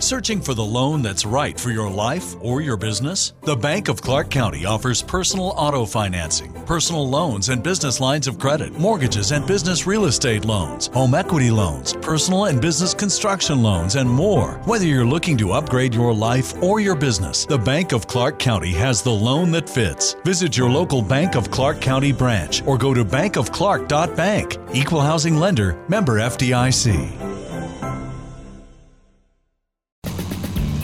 Searching for the loan that's right for your life or your business? The Bank of Clark County offers personal auto financing, personal loans and business lines of credit, mortgages and business real estate loans, home equity loans, personal and business construction loans, and more. Whether you're looking to upgrade your life or your business, the Bank of Clark County has the loan that fits. Visit your local Bank of Clark County branch or go to bankofclark.bank. Equal housing lender, member FDIC.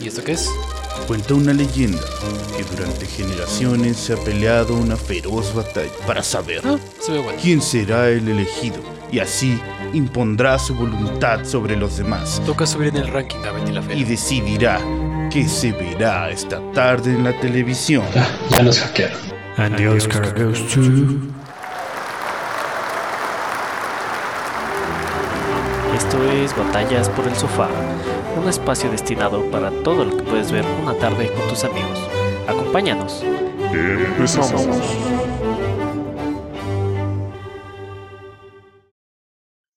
¿Y esto qué es? Cuenta una leyenda que durante generaciones se ha peleado una feroz batalla para saber Ah, se ve bueno. quién será el elegido y así impondrá su voluntad sobre los demás Toca subir en el ranking a Betty la Fea. y decidirá qué se verá esta tarde en la televisión. Ya nos hackearon. And the Oscar goes to. Esto es Batallas por el Sofá, un espacio destinado para todo lo que puedes ver una tarde con tus amigos. Acompáñanos.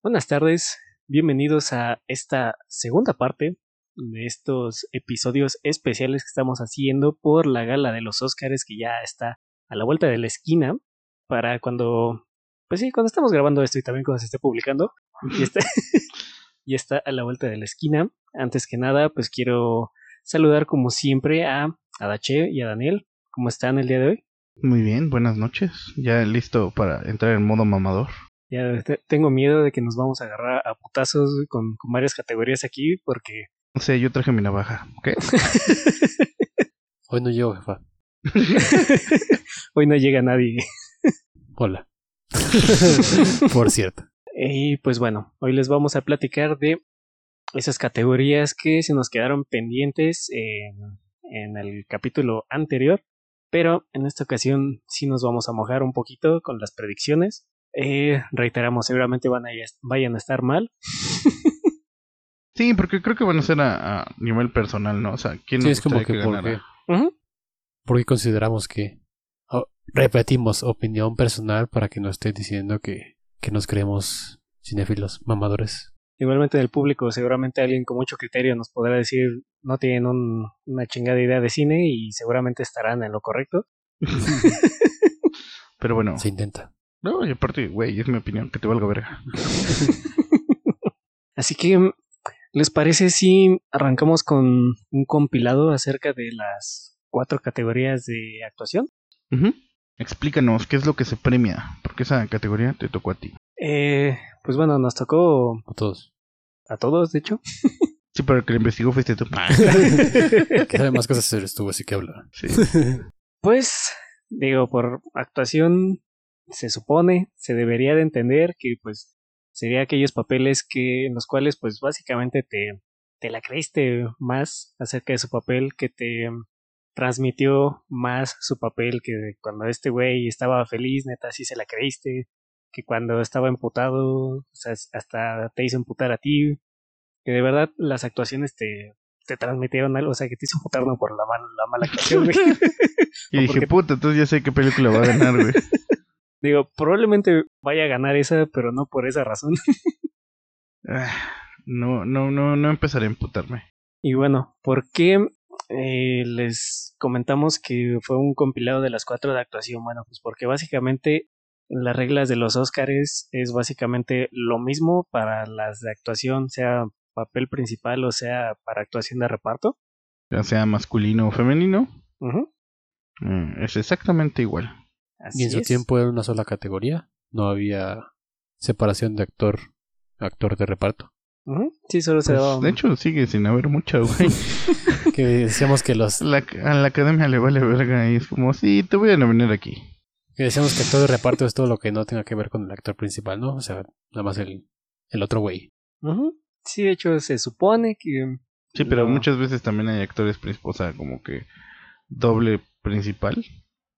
Buenas tardes, bienvenidos a esta segunda parte de estos episodios especiales que estamos haciendo por la gala de los Oscars que ya está a la vuelta de la esquina para cuando, pues sí, cuando estamos grabando esto y también cuando se esté publicando. Y está, y está a la vuelta de la esquina. Antes que nada, pues quiero saludar como siempre a, a Dache y a Daniel. ¿Cómo están el día de hoy? Muy bien, buenas noches. Ya listo para entrar en modo mamador. Ya te- tengo miedo de que nos vamos a agarrar a putazos con, con varias categorías aquí porque O sea, yo traje mi navaja, ¿ok? Hoy no llego, jefa. hoy no llega nadie. Hola. Por cierto. Y pues bueno, hoy les vamos a platicar de esas categorías que se nos quedaron pendientes en, en el capítulo anterior. Pero en esta ocasión sí nos vamos a mojar un poquito con las predicciones. Eh, reiteramos, seguramente van a, vayan a estar mal. Sí, porque creo que van a ser a, a nivel personal, ¿no? O sea, ¿quién Sí, nos es como que ¿por ganara? qué? Ujú. ¿Por qué consideramos que oh, repetimos opinión personal para que no estén diciendo que, que nos creemos cinéfilos mamadores? Igualmente del público, seguramente alguien con mucho criterio nos podrá decir no tienen un- una chingada idea de cine y seguramente estarán en lo correcto. Pero bueno, Se intenta. no, y aparte, güey, es mi opinión, que te valga verga. Así que, ¿les parece si arrancamos con un compilado acerca de las cuatro categorías de actuación? Explícanos qué es lo que se premia, porque esa categoría te tocó a ti. Eh, pues bueno, nos tocó A todos. a todos, de hecho. Sí, pero el que lo investigó fuiste tú. Que sabe más cosas eres tú, así que habla. Sí. Pues, digo, por actuación se supone, se debería de entender que pues sería aquellos papeles que en los cuales pues básicamente te, te la creíste más acerca de su papel, que te transmitió más su papel que cuando este güey estaba feliz, neta, sí se la creíste, que cuando estaba emputado, o sea, hasta te hizo emputar a ti, que de verdad las actuaciones te, te transmitieron algo, o sea, que te hizo emputar no por la, mal- la mala actuación, güey. Y dije, porque- puta, entonces ya sé qué película va a ganar, güey. Digo, probablemente vaya a ganar esa, pero no por esa razón. Ah, No, no, no, no empezaré a emputarme. Y bueno, ¿por qué eh, les comentamos que fue un compilado de las cuatro de actuación? Bueno, pues porque básicamente en las reglas de los Óscares es básicamente lo mismo para las de actuación, sea papel principal o sea para actuación de reparto. Ya sea masculino o femenino, mm, es exactamente igual. Así Y en su es. tiempo era una sola categoría. No había separación de actor, actor de reparto. Sí, solo se Pues, daba. de hecho, sigue sin haber mucha, güey. Que decíamos que los La, a la academia le vale verga y es como, sí, te voy a nominar aquí. que decíamos que actor de reparto es todo lo que no tenga que ver con el actor principal, ¿no? O sea, nada más el, el otro güey. Sí, de hecho se supone que Sí, pero No. muchas veces también hay actores principales, o sea, como que doble principal.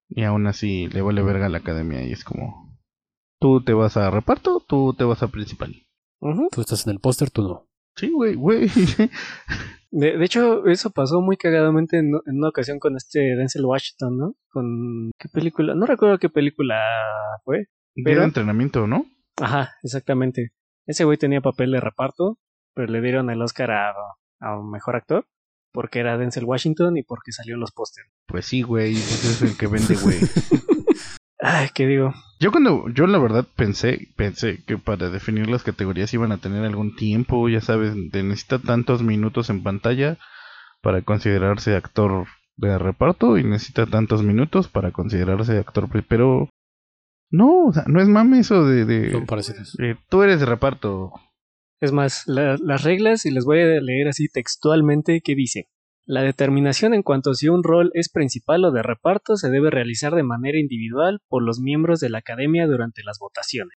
Y aún así le vale verga a la academia y es como... Tú te vas a reparto, tú te vas a principal. Tú estás en el póster, tú no. Sí, güey, güey. De, de hecho, eso pasó muy cagadamente en, en una ocasión con este Denzel Washington, ¿no? Con qué película, no recuerdo qué película fue. Pero... Pero- entrenamiento, ¿no? Ajá, exactamente. Ese güey tenía papel de reparto, pero le dieron el Oscar a, a un mejor actor porque era Denzel Washington y porque salió en los pósteres. Pues sí, güey, ese es el que vende, güey. Ay, ¿qué digo? Yo cuando, yo la verdad pensé, pensé que para definir las categorías iban a tener algún tiempo, ya sabes, necesita tantos minutos en pantalla para considerarse actor de reparto y necesita tantos minutos para considerarse actor, pero no, o sea, no es mame eso de, de, Son parecidos. de tú eres de reparto. Es más, la- las reglas, y les voy a leer así textualmente, que dice, la determinación en cuanto a si un rol es principal o de reparto se debe realizar de manera individual por los miembros de la academia durante las votaciones.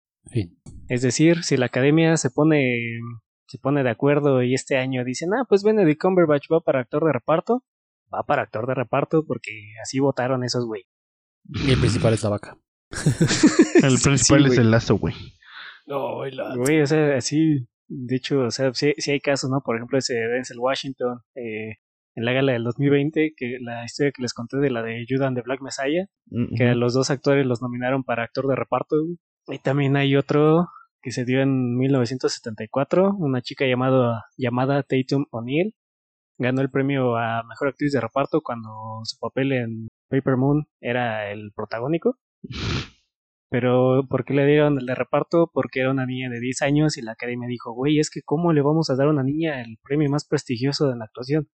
Es decir, si la academia se pone, se pone de acuerdo y este año dicen, ah, pues Benedict Cumberbatch va para actor de reparto, va para actor de reparto porque así votaron esos güey. Y el principal es la vaca. El Sí, principal es el lazo, güey. No, la... Güey, o sea, así, de hecho, o sea, sí, sí hay casos, ¿no? Por ejemplo, ese de Denzel Washington, eh, en la gala del 2020, que la historia que les conté de la de Judas and the Black Messiah, que a los dos actores los nominaron para actor de reparto. Y también hay otro que se dio en 1974, una chica llamado, llamada Tatum O'Neill, ganó el premio a Mejor Actriz de Reparto cuando su papel en Paper Moon era el protagónico. Pero, ¿por qué le dieron el de reparto? Porque era una niña de 10 años y la academia dijo, güey, es que ¿cómo le vamos a dar a una niña el premio más prestigioso de la actuación?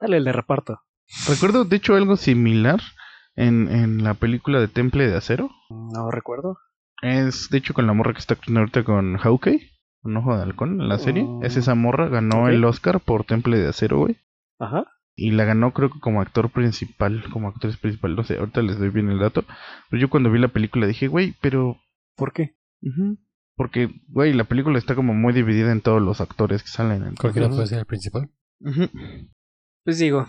Dale el de reparto. Recuerdo, de hecho, algo similar en, en la película de Temple de Acero. No recuerdo. Es, de hecho, con la morra que está actuando ahorita con Hawkeye, un ojo de halcón en la serie. Mm. Es esa morra, ganó el Oscar por Temple de Acero, güey. Ajá. Y la ganó creo que como actor principal, como actriz principal, no sé, ahorita les doy bien el dato. Pero yo cuando vi la película dije, güey, pero... ¿Por qué? Porque, güey, la película está como muy dividida en todos los actores que salen. entonces- Cualquiera puede ser el principal. Pues digo,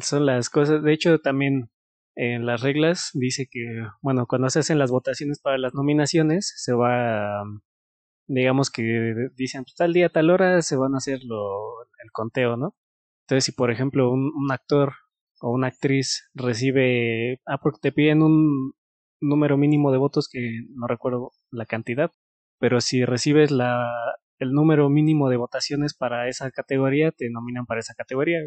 son las cosas. De hecho, también en las reglas dice que, bueno, cuando se hacen las votaciones para las nominaciones, se va, um, digamos que dicen, pues tal día, tal hora, se van a hacer lo, el conteo, ¿no? Entonces, si por ejemplo un, un actor o una actriz recibe, ah, porque te piden un número mínimo de votos que no recuerdo la cantidad, pero si recibes la, el número mínimo de votaciones para esa categoría, te nominan para esa categoría.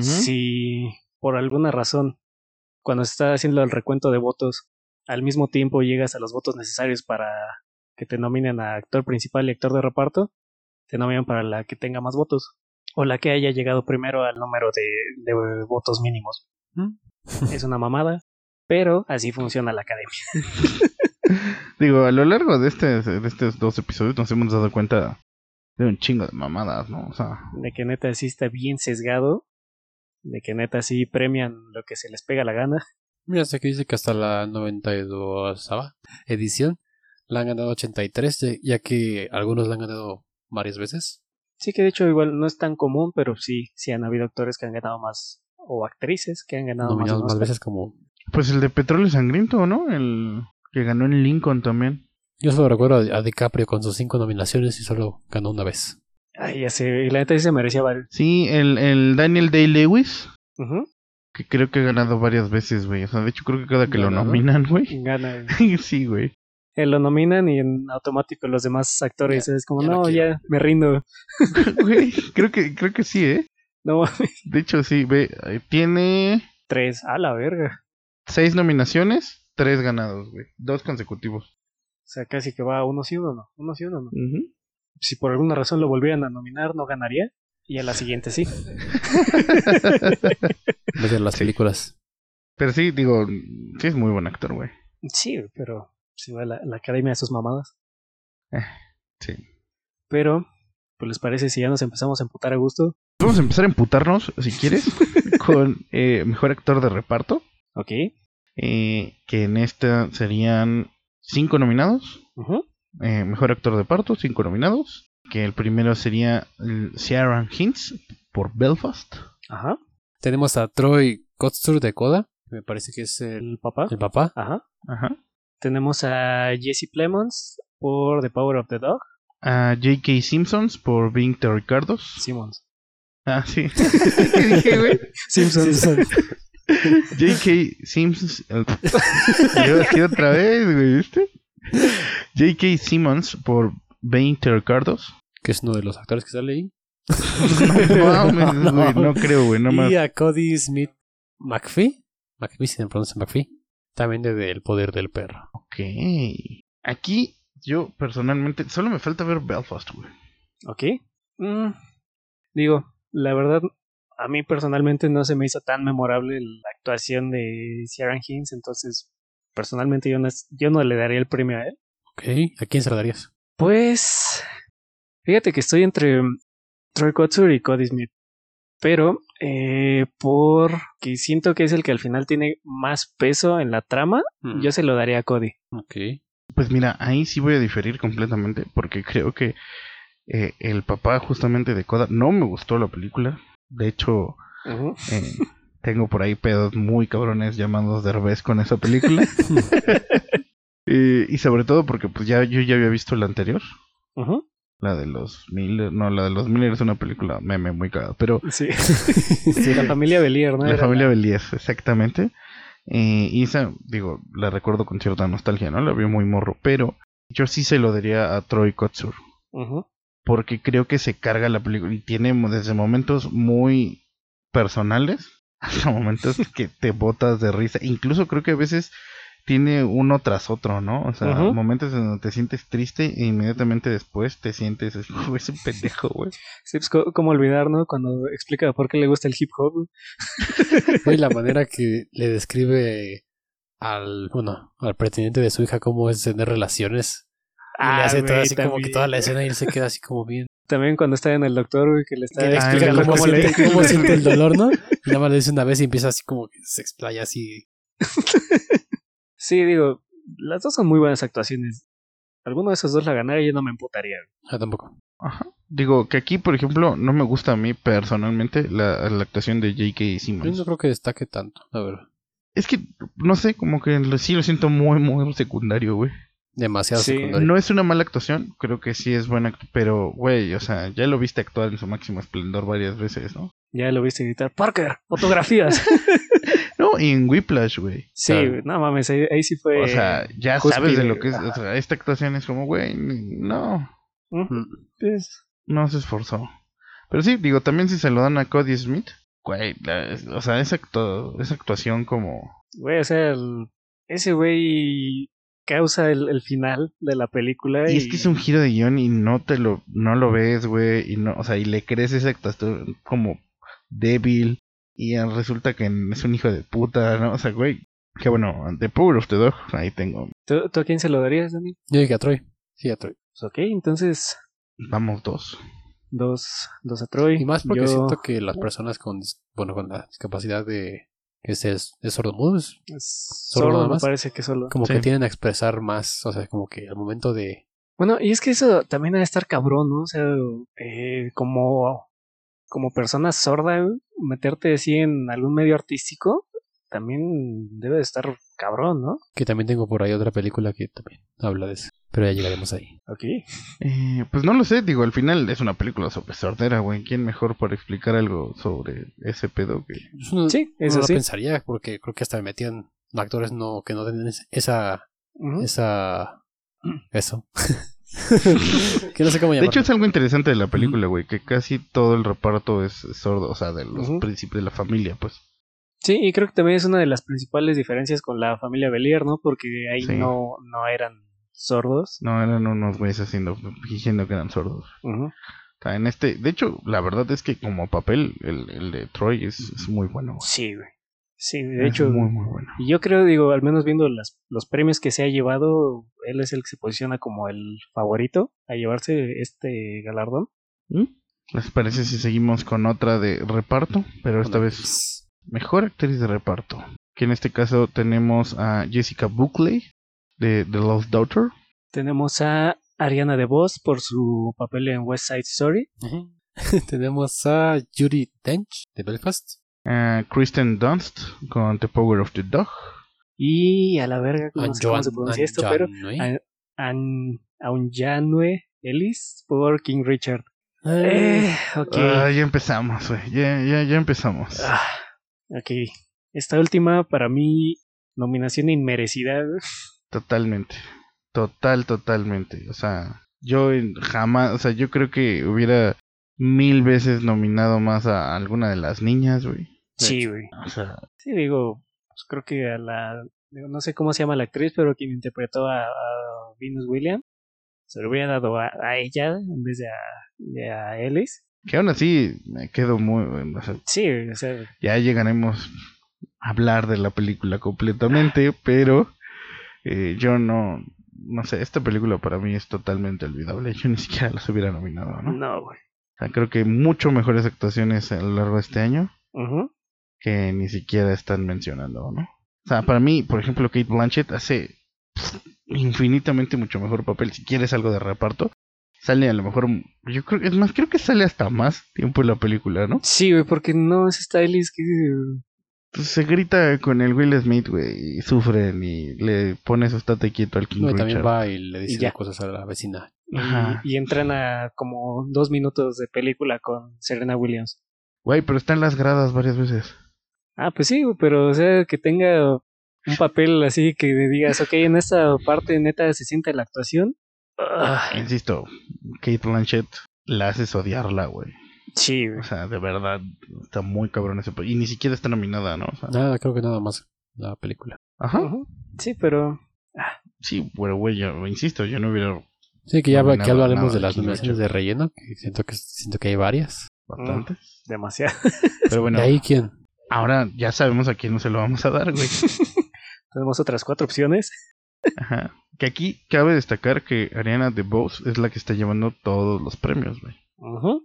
Si por alguna razón, cuando se está haciendo el recuento de votos, al mismo tiempo llegas a los votos necesarios para que te nominen a actor principal y actor de reparto, te nominan para la que tenga más votos. O la que haya llegado primero al número de, de votos mínimos. Es una mamada, pero así funciona la academia. Digo, a lo largo de, este, de estos dos episodios nos hemos dado cuenta de un chingo de mamadas, ¿no? O sea, De que neta sí está bien sesgado. De que neta sí premian lo que se les pega la gana. Mira, sé que dice que hasta la 92 edición la han ganado 83, ya- ya que algunos la han ganado varias veces. Sí que de hecho igual no es tan común, pero sí, sí han habido actores que han ganado más, o actrices que han ganado más, veces como... pues el de Petróleo Sangriento, ¿no? El que ganó en Lincoln también. Yo solo recuerdo a a DiCaprio con sus cinco nominaciones y solo ganó una vez. Ay, ya sé, y la neta sí se merecía varios. Sí, el, el Daniel Day-Lewis, Ujú. que creo que ha ganado varias veces, güey. O sea, de hecho creo que cada que lo nominan, güey. Gana. sí, güey. Eh, lo nominan y en automático los demás actores es como, ya no no, quiero". ya, me rindo. Güey, creo que, creo que sí, ¿eh? No mames. De hecho, sí, ve, eh, tiene Tres, a la verga. seis nominaciones, tres ganados, güey. Dos consecutivos. O sea, casi que va uno sí, uno no. Uno sí, uno no. Si por alguna razón lo volvieran a nominar, no ganaría. Y a la siguiente sí. En las películas. Pero sí, digo, sí es muy buen actor, güey. Sí, pero si va a la, la academia de sus mamadas. Sí. Pero, pues les parece si ya nos empezamos a emputar a gusto. Vamos a empezar a emputarnos, si quieres, con eh, mejor actor de reparto. Ok. eh, que en esta serían cinco nominados. Ujú. Eh, mejor actor de reparto, cinco nominados. Que el primero sería Ciaran Hinds por Belfast. Ajá. Tenemos a Troy Kotsur de Koda, que me parece que es el, El papá. el papá. Ajá. Ajá. Tenemos a Jesse Plemons por The Power of the Dog. A J.K. Simpsons por Being the Ricardos. Simmons. Ah, sí. ¿Qué dije, güey? Simpsons. J.K. Simmons. el- Yo así otra vez, güey, ¿viste? J.K. Simmons por Being the Ricardos. que es uno de los actores que sale ahí. No mames, güey, no creo, güey, no más. Y a Cody Smith McPhee. McPhee se pronuncia McPhee. También de El Poder del Perro. Ok. Aquí, yo personalmente, solo me falta ver Belfast, güey. ok. Mm, digo, la verdad, a mí personalmente no se me hizo tan memorable la actuación de Ciaran Hinds, entonces personalmente yo no, es- yo no le daría el premio a él. Ok. ¿A quién se lo darías? Pues, fíjate que estoy entre Troy Kotsur y Cody Smith, pero eh, porque siento que es el que al final tiene más peso en la trama, Mm. yo se lo daría a Cody. Ok. Pues mira, ahí sí voy a diferir completamente porque creo que eh, el papá justamente de Coda no me gustó la película. De hecho, eh, tengo por ahí pedos muy cabrones llamados Derbez con esa película. Y sobre todo porque pues ya yo ya había visto la anterior, la de los Miller, no, la de los Miller es una película meme muy cagada, pero Sí. La familia Belier, ¿no? la Era familia Belies, exactamente. Eh, y esa, digo, la recuerdo con cierta nostalgia, ¿no? La vi muy morro, pero yo sí se lo daría a Troy Kotsur. Porque creo que se carga la película y tiene desde momentos muy personales hasta momentos que te botas de risa. Incluso creo que a veces tiene uno tras otro, ¿no? O sea, momentos en donde te sientes triste e inmediatamente después te sientes, es "Güey, es un pendejo, güey. Sí, pues, co- ¿cómo olvidar, no? Cuando explica por qué le gusta el hip hop. Güey, la manera que le describe al, bueno, al pretendiente de su hija cómo es tener relaciones. Y le hace todo Ah, güey, así como que toda la escena y él se queda así como bien. También cuando está en el doctor, güey, que le está Que le Ah, explica el cómo, le- cómo siente el dolor, ¿no? Y nada más le dice una vez y empieza así como que se explaya así. Sí, digo, las dos son muy buenas actuaciones. Alguno de esos dos la ganara y yo no me emputaría. güey. Ah, tampoco. Ajá. Digo que aquí, por ejemplo, no me gusta a mí personalmente la, la actuación de J.K. Yo Simmons. no creo que destaque tanto, la verdad. Es que, no sé, como que lo- sí lo siento muy, muy secundario, güey. Demasiado Sí. secundario. No es una mala actuación, creo que sí es buena, pero, güey, o sea, ya lo viste actuar en su máximo esplendor varias veces, ¿no? Ya lo viste gritar, Parker, fotografías. No, y en Whiplash, güey. sí, güey, no mames, ahí, ahí sí fue. O sea, ya cúspide, sabes de lo que es, ajá. o sea, esta actuación es como, güey, no, Mm. pues, no se esforzó. Pero sí, digo, también si se lo dan a Cody Smith, güey, la- o sea, esa, actu- esa actuación como... güey, o sea, el- ese güey causa el, el final de la película. Y Y, es que es un giro de guion y no te lo, no lo ves, güey, y no, o sea, y le crees esa actuación como débil, y resulta que es un hijo de puta, ¿no? O sea, güey, que bueno, The Power of the Dog, ahí tengo, ¿Tú, tú a quién se lo darías, Dani? Yo dije a Troy. Sí, a Troy. Pues ok, entonces, vamos dos. dos, dos a Troy. Y más porque Yo- siento que las personas con, bueno, con la discapacidad de se es, es sordomudo, es es ¿Solo Sordo, nada me parece que solo. como Sí. que tienden a expresar más, o sea, como que al momento de... Bueno, y es que eso también ha de estar cabrón, ¿no? O sea, eh, como, como persona sorda, meterte así en algún medio artístico, también debe de estar cabrón, ¿no? Que también tengo por ahí otra película que también habla de eso. Pero ya llegaremos ahí. Ok. Eh, pues no lo sé, digo, al final es una película sobre sordera, güey, ¿quién mejor para explicar algo sobre ese pedo que... Eso no, Sí, no eso lo sí. pensaría, porque creo que hasta metían actores no que no tienen ese- esa... Esa... Eso. que no sé cómo De hecho es algo interesante de la película, güey, que casi todo el reparto es sordo, o sea, de los Ujú. príncipes de la familia, pues. Sí, y creo que también es una de las principales diferencias con la familia Belier, ¿no? Porque ahí Sí. no, no eran sordos. No, eran unos güeyes haciendo, fingiendo que eran sordos. En este, de hecho, la verdad es que como papel, el, el de Troy es, es muy bueno. güey. Sí, güey. Sí, de Es hecho, muy, muy bueno. y yo creo, digo, al menos viendo las, los premios que se ha llevado, él es el que se posiciona como el favorito a llevarse este galardón. ¿Mm? ¿Les parece si seguimos con otra de reparto? Pero esta vez mejor actriz de reparto. Que en este caso tenemos a Jessica Buckley de The Lost Daughter. Tenemos a Ariana DeVos por su papel en West Side Story. Tenemos a Judy Dench de Belfast. Ah, Kristen Dunst con The Power of the Dog. Y a la verga, ¿cómo, An- se- cómo se pronuncia esto? Pero. An- An- Aunjanue Ellis por King Richard. Eh, Eh, ok. Ah, ya empezamos, güey. Ya, ya, ya empezamos. Ah, ok. Esta última, para mí, nominación inmerecida. Totalmente. Total, totalmente. O sea, yo en- jamás, o sea, yo creo que hubiera mil veces nominado más a alguna de las niñas, güey. Sí, güey. O sea, Sí, digo, pues creo que a la. digo, no sé cómo se llama la actriz, pero quien interpretó a, a Venus Williams se lo hubiera dado a, a ella en vez de a, de a Ellis. que aún así me quedo muy, o sea, Sí, o sea, ya llegaremos a hablar de la película completamente, pero eh, yo no, no sé, esta película para mí es totalmente olvidable. Yo ni siquiera las hubiera nominado, ¿no? no, güey. O sea, creo que mucho mejores actuaciones a lo largo de este año que ni siquiera están mencionando, ¿no? O sea, para mí, por ejemplo, Kate Blanchett hace pff, infinitamente mucho mejor papel. Si quieres algo de reparto, sale a lo mejor, yo creo, es más, creo que sale hasta más tiempo en la película, ¿no? Sí, güey, porque no es esta Ellis que. Pues se grita con el Will Smith, güey, y sufren y le pone su estate quieto al King no, y Richard. también va y le dice ya. cosas a la vecina. Y, Ajá. y entran a como dos minutos de película con Serena Williams. Güey, pero está en las gradas varias veces. Ah, pues sí, pero o sea, que tenga un papel así que digas, ok, en esta parte neta se siente la actuación. Ah, Insisto, Kate Blanchett la haces odiarla, güey. Sí, güey. O sea, de verdad, está muy cabrón ese. Y ni siquiera está nominada, ¿no? O sea, Nada, creo que nada más la película. Ajá. Sí, pero Sí, pero güey, yo insisto, yo no hubiera Sí, que ya que hablaremos nada de las nominaciones de relleno, que siento que siento que hay varias. bastantes. demasiado. Pero bueno, ¿De ahí quién? ahora ya sabemos a quién no se lo vamos a dar, güey. Tenemos otras cuatro opciones. Ajá. Que aquí cabe destacar que Ariana DeBose es la que está llevando todos los premios, güey. O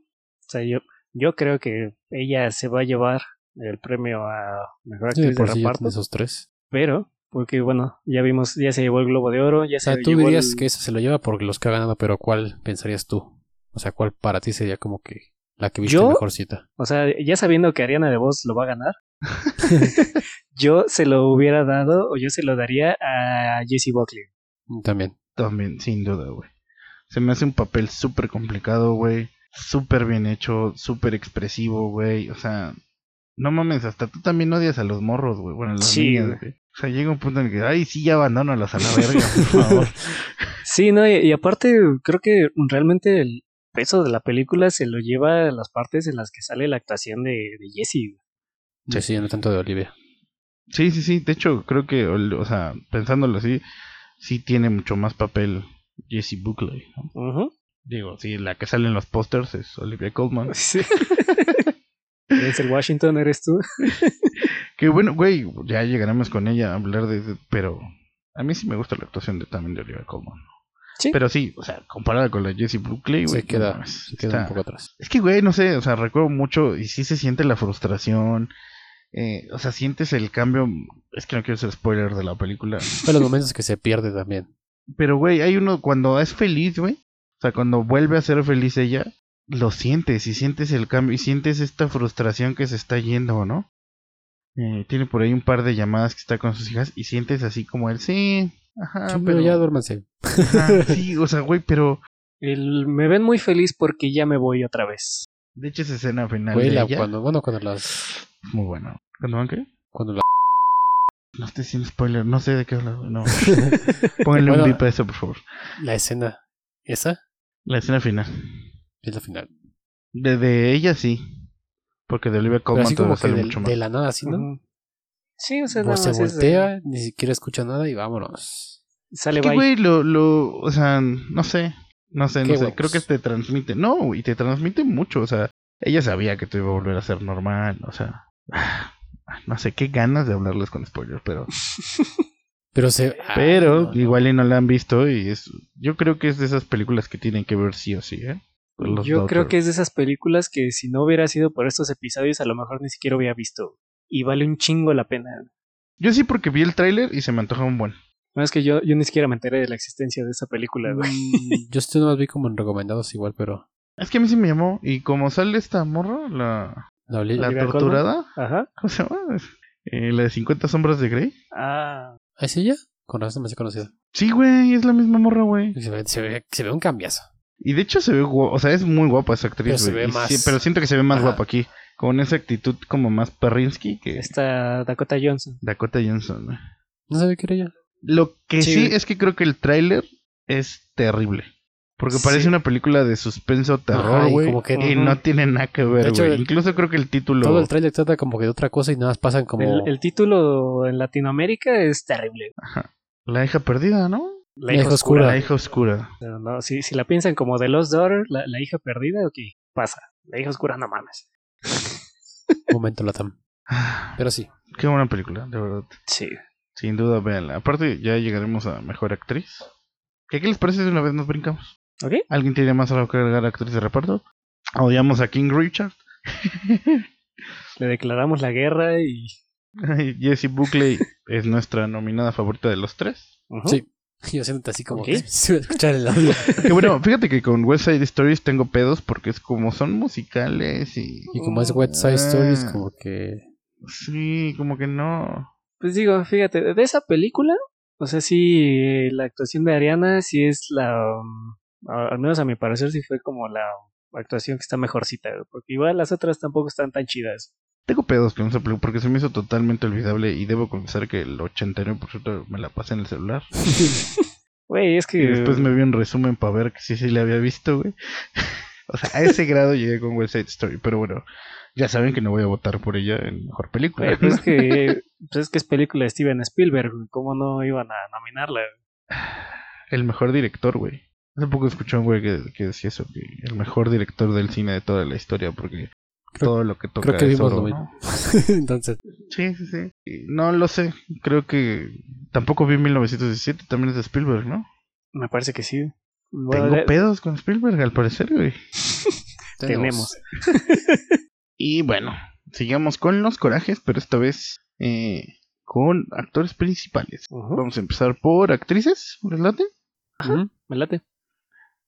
sea, yo, yo creo que ella se va a llevar el premio a mejor Sí, de actriz de por sí reparto. esos tres. Pero, porque bueno, ya vimos, ya se llevó el Globo de Oro, ya O sea, se tú llevó dirías el- que eso se lo lleva por los que ha ganado, pero ¿cuál pensarías tú? O sea, ¿cuál para ti sería como que la que viste ¿Yo? mejor cita? O sea, ya sabiendo que Ariana DeVos lo va a ganar, yo se lo hubiera dado o yo se lo daría a Jessie Buckley. También. También, sin duda, güey. Se me hace un papel súper complicado, güey. Súper bien hecho, súper expresivo, güey. O sea, no mames, hasta tú también odias a los morros, güey. Bueno, a las Sí, niñas, güey. güey. O sea, llega un punto en el que, ay, sí, ya abandónalas a la verga, por favor. Sí, no, y, y aparte creo que realmente el peso de la película se lo lleva a las partes en las que sale la actuación de, de Jessie. Sí, sí, no tanto de Olivia. Sí, sí, sí. De hecho, creo que, o sea, pensándolo así, sí tiene mucho más papel Jessie Buckley. ¿no? Digo, sí, la que sale en los pósters es Olivia Colman. Sí. Denzel Washington, ¿eres tú? Que bueno, güey, ya llegaremos con ella a hablar de... Pero a mí sí me gusta la actuación de, también de Olivia Colman. Sí. Pero sí, o sea, comparada con la Jessie Buckley, güey. Se queda, no se queda está- un poco atrás. Es que, güey, no sé, o sea, recuerdo mucho y sí se siente la frustración. eh, o sea, sientes el cambio. Es que no quiero ser spoiler de la película. Pero los momentos que se pierde también. Pero, güey, hay uno cuando es feliz, güey. O sea, cuando vuelve a ser feliz ella, lo sientes y sientes el cambio y sientes esta frustración que se está yendo, ¿no? Eh, tiene por ahí un par de llamadas que está con sus hijas y sientes así como el sí, ajá, Sí, pero ya duérmanse. ajá, sí, o sea, güey, pero El, me ven muy feliz porque ya me voy otra vez. de hecho esa escena final Güey, de la- ella, cuando, bueno, cuando las. muy bueno. ¿Cuándo van qué? Cuando la. No estoy sin spoiler, no sé de qué hablas, no. Pónganle Bueno, un bip a eso, por favor. La escena. ¿Esa? La escena final. Es la final. De, de ella sí. Porque de Olivia Colman así como todavía que sale de, mucho más. de la nada, así, ¿no? Sí, o sea, Pues nada se más es de- voltea, ni siquiera escucha nada y vámonos. Sale Es que, güey, lo, lo, o sea, no sé, no sé, no sé, huevos. creo que te transmite, no, y te transmite mucho, o sea, ella sabía que te iba a volver a ser normal, o sea, no sé, qué ganas de hablarles con spoilers, pero, Pero se. ah, pero, no, no. igual y no la han visto y es, yo creo que es de esas películas que tienen que ver sí o sí, ¿eh? Los Yo creo que es de esas películas que si no hubiera sido por estos episodios, a lo mejor ni siquiera hubiera visto. Y vale un chingo la pena. Yo sí porque vi el tráiler y se me antoja un buen. No, es que yo, yo ni siquiera me enteré de la existencia de esa película, güey. Mm, Yo esto no las vi como en recomendados igual, pero Es que a mí sí me llamó. Y como sale esta morra, la, la torturada, Ajá. ¿cómo se llama? Eh, la de 50 sombras de Grey. Ah, ¿Ah, ¿Es ella? Con razón me hace conocido. Sí, güey, es la misma morra, güey. Se ve, se, ve, se ve un cambiazo. Y de hecho se ve guapa, o sea, es muy guapa esa actriz, Pero se güey. ve más- sí, pero siento que se ve más Ajá. guapa aquí. Con esa actitud como más perrinsky que está Dakota Johnson. Dakota Johnson, güey. No sabía que era ella. Lo que Sí, sí, es que creo que el tráiler es terrible. Porque parece Sí. una película de suspenso terror, y güey. como que- Y no tiene nada que ver, güey. Incluso creo que el título... Todo el trailer trata como que de otra cosa y nada más pasan como. El, el título en Latinoamérica es terrible. La hija perdida, ¿no? La hija hija oscura. oscura. La hija oscura. No, no, si, si la piensan como The Lost Daughter, la, la hija perdida, ok, pasa. La hija oscura, no mames. momento Latam. Pero sí. Qué buena película, de verdad. Sí. Sin duda, véanla. Aparte, ya llegaremos a mejor actriz. ¿Qué, qué les parece si una vez nos brincamos? ¿Ok? ¿Alguien tiene más algo que agregar a actriz de reparto? Odiamos a King Richard. Le declaramos la guerra y... Jessie Buckley es nuestra nominada favorita de los tres. Sí. Yo siento así como que se va a escuchar el audio. Que bueno, fíjate que con West Side Stories tengo pedos porque es como son musicales y... Y como es Wet Side Stories, como que. Sí, como que no... Pues digo, fíjate, de esa película, o sea, sí, eh, la actuación de Ariana sí es la... um, al menos a mi parecer sí fue como la actuación que está mejorcita, porque igual las otras tampoco están tan chidas. Tengo pedos con esa película porque se me hizo totalmente olvidable y debo confesar que el 89% me la pasé en el celular. Güey, es Y que... después me vi un resumen para ver que sí, sí le había visto, güey. o sea, a ese grado llegué con West Side Story. Pero bueno, ya saben que no voy a votar por ella en mejor película. Pues es que, pues es que es película de Steven Spielberg, ¿cómo no iban a nominarla? El mejor director, güey. Hace poco escuché un güey que, que decía eso, que el mejor director del cine de toda la historia, porque Creo- todo lo que toca Creo que es vimos oro, ¿no? Entonces, Sí, sí, sí. No lo sé. Creo que tampoco vi 1917, también es de Spielberg, ¿no? Me parece que sí. Bueno, Tengo pedos con Spielberg, al parecer, güey. tenemos. Y bueno, sigamos con los corajes, pero esta vez eh, con actores principales. Vamos a empezar por actrices, ¿les late? Ujú. Me late.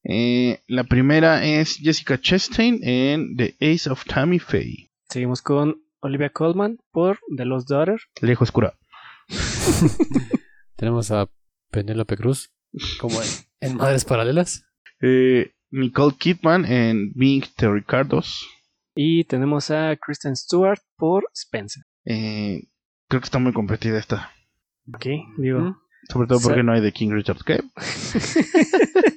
Eh, la primera es Jessica Chastain en The Ace of Tammy Faye. Seguimos con Olivia Colman por The Lost Daughter. Lejos oscura. tenemos a Penélope Cruz como en, en Madres Paralelas. Eh, Nicole Kidman en Big the Ricardos. Y tenemos a Kristen Stewart por Spencer. Eh, creo que está muy competida esta. Ok, digo. Sobre todo porque no hay de King Richard ¿qué?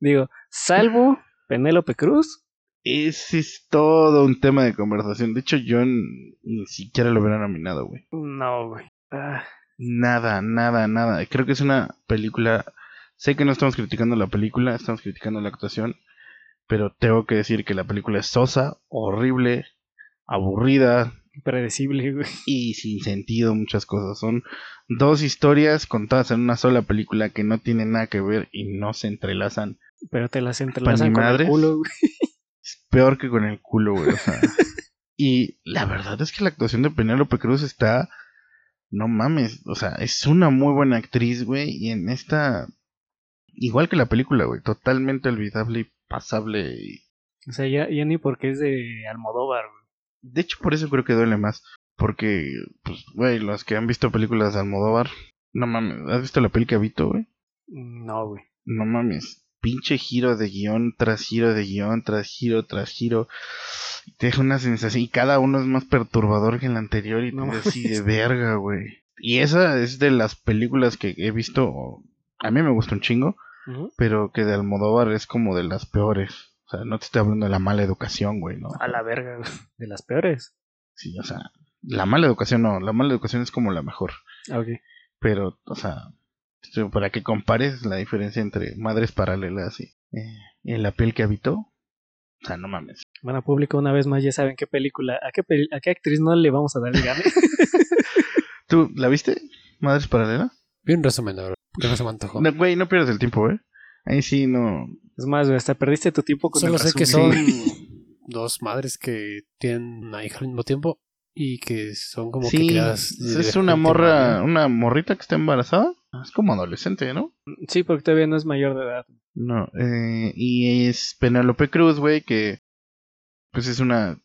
digo, salvo Penélope Cruz. Ese es todo un tema de conversación. De hecho, yo ni siquiera lo hubiera nominado, güey. No, güey. Ah, Nada, nada, nada. Creo que es una película. Sé que no estamos criticando la película, estamos criticando la actuación. Pero tengo que decir que la película es sosa, horrible, aburrida predecible, güey. y sin sentido muchas cosas. Son dos historias contadas en una sola película que no tienen nada que ver y no se entrelazan. Pero te las entrelazan con el culo, güey. Es peor que con el culo, güey. O sea. y la verdad es que la actuación de Penélope Cruz está. No mames. O sea, es una muy buena actriz, güey. Y en esta. Igual que la película, güey. Totalmente olvidable y pasable. y- O sea, ya, ya ni porque es de Almodóvar, güey. De hecho, por eso creo que duele más. Porque, pues, güey, los que han visto películas de Almodóvar. No mames. ¿Has visto la peli que habito, güey? No, güey. No mames. Pinche giro de guion tras giro de guion tras giro tras giro. Y Te deja una sensación. Y cada uno es más perturbador que el anterior. Y No te así de verga, güey. Y esa es de las películas que he visto. A mí me gusta un chingo. Pero que de Almodóvar es como de las peores. O sea, no te estoy hablando de la mala educación, güey, ¿no? A la verga, güey. De las peores. Sí, o sea. La mala educación no. La mala educación es como la mejor. Ah, Ok. Pero, o sea, esto para que compares la diferencia entre madres paralelas y eh, en la piel que habitó. O sea, no mames. Bueno, público, una vez más ya saben qué película, a qué, peli- a qué actriz no le vamos a dar el gane. ¿Tú la viste? ¿Madres paralelas? Vi un resumen ahora, porque no se me antojó. No, güey, no pierdas el tiempo, ¿eh? Ahí sí no. es más, güey, hasta perdiste tu tiempo con Solo el sé que son dos madres que tienen una hija al mismo tiempo Y que son como sí, que creadas. es una morra, ¿no? una morrita que está embarazada. Es como adolescente, ¿no? Sí, porque todavía no es mayor de edad. No, eh, y es Penélope Cruz, güey, que pues es una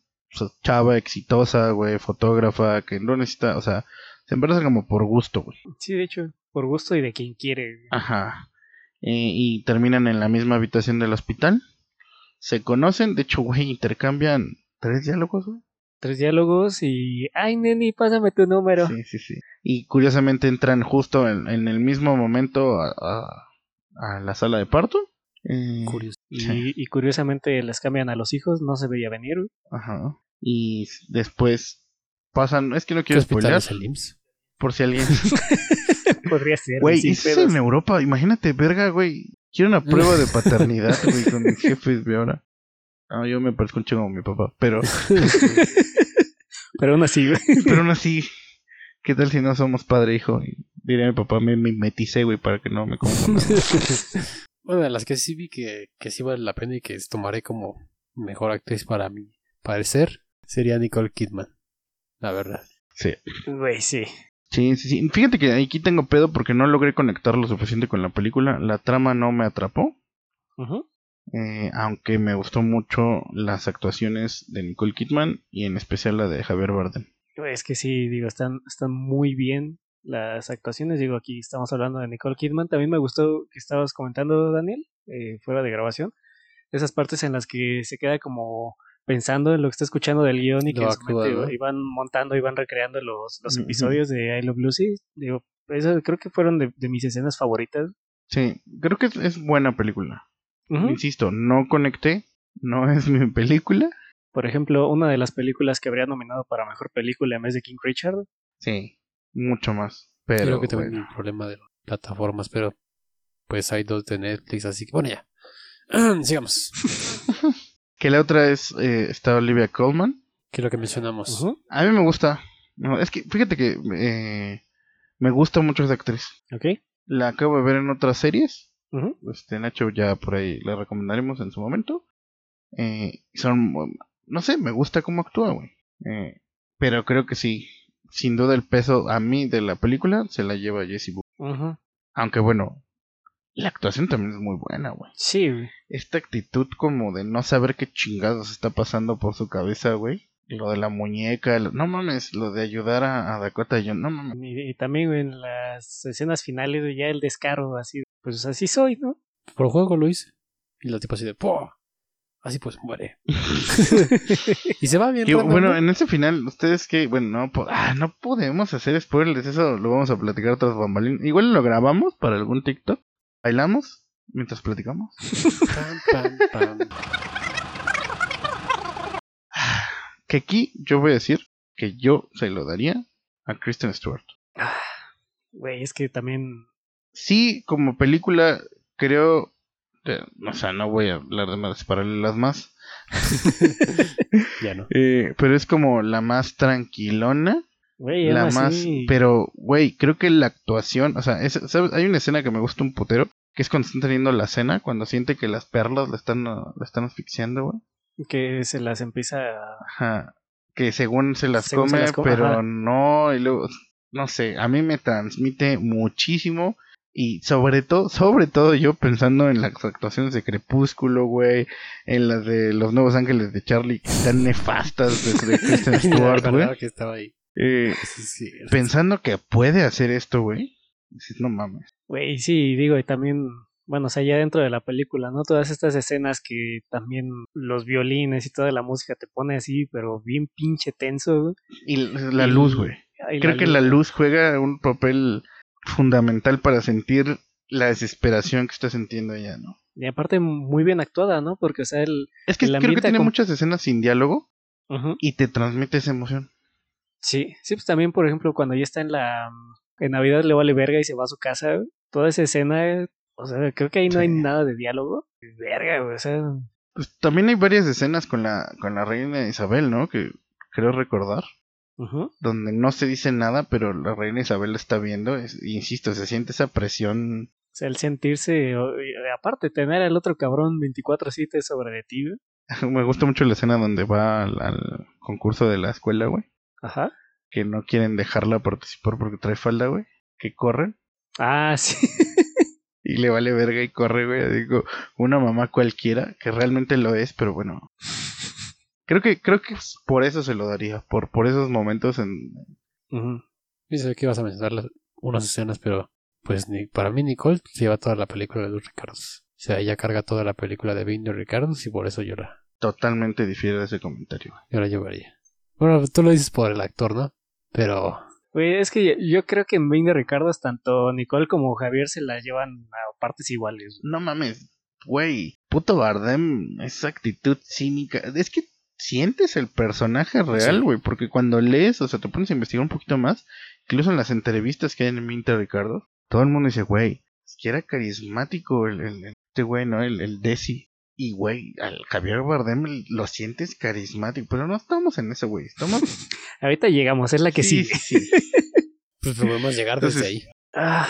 chava exitosa, güey, fotógrafa, que no necesita, o sea, se embaraza como por gusto, güey. Sí, de hecho, por gusto y de quien quiere. Ajá. Eh, y terminan en la misma habitación del hospital. Se conocen, de hecho, güey, intercambian tres diálogos, güey. Tres diálogos y. ¡Ay, neni, pásame tu número! Sí, sí, sí. Y curiosamente entran justo en, en el mismo momento a, a- a la sala de parto. Eh. Y, Sí. y curiosamente les cambian a los hijos, no se veía venir. güey. Ajá. Y después pasan, es que no ¿Qué quiero es el IMSS? por si alguien... Podría ser. Güey, eso es en Europa, imagínate, verga, güey. Quiero una prueba de paternidad, güey, con mis jefes de ahora. Ah, yo me parezco un chingo a mi papá, pero, Pero aún así, güey. pero aún así, ¿qué tal si no somos padre e hijo? Y diré a mi papá, me mimeticé, güey, para que no me confunda. Bueno, de las que sí vi que, que sí vale la pena y que tomaré como mejor actriz para mi parecer sería Nicole Kidman. La verdad. Sí. Güey, sí. Sí, sí, sí. Fíjate que aquí tengo pedo porque no logré conectar lo suficiente con la película. La trama no me atrapó. Ujú. Eh, aunque me gustó mucho las actuaciones de Nicole Kidman y en especial la de Javier Bardem. Es que sí, digo, están, están muy bien las actuaciones. Digo, aquí estamos hablando de Nicole Kidman. También me gustó que estabas comentando, Daniel, eh, fuera de grabación. Esas partes en las que se queda como pensando en lo que está escuchando del guion y que en su mente ¿no? iban montando, iban recreando los, los episodios de I Love Lucy. Digo, eso creo que fueron de, de mis escenas favoritas. Sí, creo que es, es buena película. Insisto, no conecté, no es mi película. Por ejemplo, una de las películas que habría nominado para mejor película en vez de King Richard. Sí, mucho más. Pero Creo que también bueno. un problema de plataformas, pero pues hay dos de Netflix, así que bueno, ya. Sigamos. Que la otra es, eh, está Olivia Colman. ¿Qué es lo que mencionamos? A mí me gusta. No, es que fíjate que eh, me gusta mucho esa actriz. Ok. La acabo de ver en otras series. Este Nacho ya por ahí la recomendaremos en su momento. Eh, son, no sé, me gusta cómo actúa, güey. Eh, pero creo que sí, sin duda el peso a mí de la película se la lleva Buckley. Ujú. Aunque bueno, la actuación también es muy buena, güey. Sí, güey. Esta actitud como de no saber qué chingados está pasando por su cabeza, güey. Lo de la muñeca, lo- no mames, lo de ayudar a, a Dakota Johnson, no mames. Y, y también güey, en las escenas finales, güey, ya el descaro, así, pues así soy, ¿no? Por juego lo hice. Y la tipo así de ¡pum! Así pues muere. y se va bien. Que, random, bueno, ¿no? en ese final, ustedes que, bueno, no, po- ah, no podemos hacer spoilers, eso lo vamos a platicar otras bambalinas. Igual lo grabamos para algún TikTok, bailamos mientras platicamos. Pam, pam, pam. Que aquí yo voy a decir que yo se lo daría a Kristen Stewart. Ah, Güey, es que también. Sí, como película, creo, o sea, no voy a hablar de más paralelas más, Ya no. eh, pero es como la más tranquilona. Güey, la más así- pero güey creo que la actuación o sea es- ¿sabes? hay una escena que me gusta un putero que es cuando están teniendo la cena cuando siente que las perlas le están le están asfixiando güey Que se las empieza a. Ajá. que según se las Según se come las come, pero ajá. no y luego no sé a mí me transmite muchísimo y sobre todo sobre todo yo pensando en las actuaciones de Crepúsculo güey en las de los nuevos ángeles de Charlie que están nefastas de, de Kristen Stewart güey que estaba ahí. Eh, Sí, sí. pensando que puede hacer esto, güey. Dices, no mames. Güey, sí, digo, y también. Bueno, o sea, ya dentro de la película, ¿no? Todas estas escenas que también los violines y toda la música te pone así, pero bien pinche tenso, güey. Y la Y- luz, güey. Creo que luz. la luz juega un papel fundamental para sentir la desesperación que está sintiendo ella, ¿no? Y aparte, muy bien actuada, ¿no? Porque, o sea, el. Es que El creo que tiene muchas escenas sin diálogo y te transmite esa emoción. Sí, sí, pues también, por ejemplo, cuando ya está en la. En Navidad le vale verga y se va a su casa. Toda esa escena, o sea, creo que ahí no hay nada de diálogo. Verga, o sea. Pues también hay varias escenas con la, con la reina Isabel, ¿no? Que creo recordar. Donde no se dice nada, pero la reina Isabel la está viendo. Es- insisto, se siente esa presión. O sea, el sentirse. aparte, tener al otro cabrón 24-7 sobre de ti. Me gusta mucho la escena donde va al, al concurso de la escuela, güey. Ajá. que no quieren dejarla participar porque trae falda, güey. Que corren Ah, sí. y le vale verga y corre, güey. Digo, una mamá cualquiera, que realmente lo es, pero bueno. Creo que, creo que por eso se lo daría, por, por esos momentos en... Ujú. Dice que ibas a mencionar las- unas escenas, pero pues ni, para mí Nicole lleva toda la película de los Ricardos. O sea, ella carga toda la película de Vin de Ricardos y por eso la, Totalmente difiere de ese comentario. yo la llevaría. Bueno, tú lo dices por el actor, ¿no? Pero Güey, es que yo- yo creo que en Vin de Ricardos tanto Nicole como Javier se la llevan a partes iguales. No mames, güey. Puto Bardem, esa actitud cínica. Es que sientes el personaje real, Sí. güey. Porque cuando lees, o sea, te pones a investigar un poquito más. Incluso en las entrevistas que hay en Minter Ricardo, todo el mundo dice, güey, es que era carismático el, el- el- este güey, ¿no? El, el Desi. Y, güey, al Javier Bardem lo sientes carismático. Pero no estamos en eso, güey. Estamos. Ahorita llegamos, es la que Sí, sigue. sí, sí. pues podemos llegar desde ahí. Ah,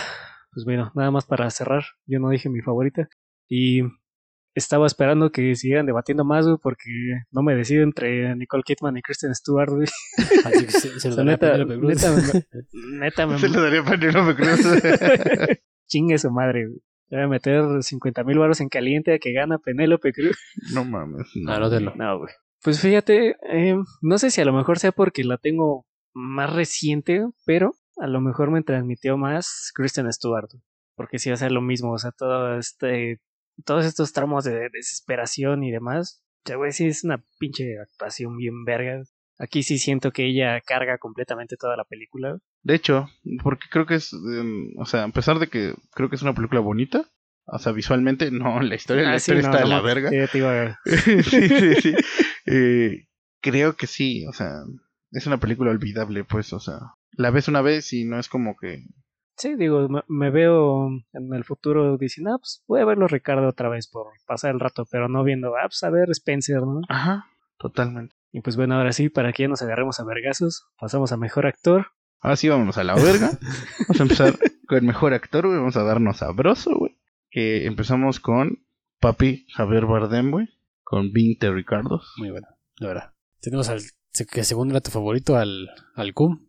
pues bueno, nada más para cerrar. Yo no dije mi favorita. Y estaba esperando que siguieran debatiendo más, güey, porque no me decido entre Nicole Kidman y Kristen Stewart, güey. Así que se, se O lo sea, daría a neta, Penélope Cruz. neta, me- neta me Se lo daría a Penélope Cruz. chingue su madre, güey. Voy a meter 50 mil baros en caliente a que gana Penélope Cruz. no mames. No. Anótelo. No, güey. Pues fíjate, eh, no sé si a lo mejor sea porque la tengo más reciente, pero a lo mejor me transmitió más Kristen Stewart. Porque sí va a ser lo mismo, o sea, todo este, todos estos tramos de desesperación y demás. Ya, güey, sí es una pinche actuación bien verga. Aquí sí siento que ella carga completamente toda la película. De hecho, porque creo que es, em, o sea, a pesar de que creo que es una película bonita, o sea, visualmente, no, la historia, la Ah, sí, historia no, está de la verga. sí, te iba- sí, sí, sí. Eh, creo que sí, o sea, es una película olvidable, pues, o sea, la ves una vez y no es como que, Sí, digo, me, veo en el futuro diciendo, ah, pues voy a verlo Ricardo otra vez por pasar el rato, pero no viendo, ah, pues a ver Spencer, ¿no? ajá, totalmente. Y pues bueno, ahora sí, para que ya nos agarremos a vergazos, pasamos a mejor actor. Ahora sí, vámonos a la verga. Vamos a empezar con el mejor actor, güey. Vamos a darnos sabroso, güey. Que empezamos con Papi Javier Bardem, güey. Con 20 Ricardos. Muy bueno, la verdad. Tenemos al que según era tu favorito, al, al Cum.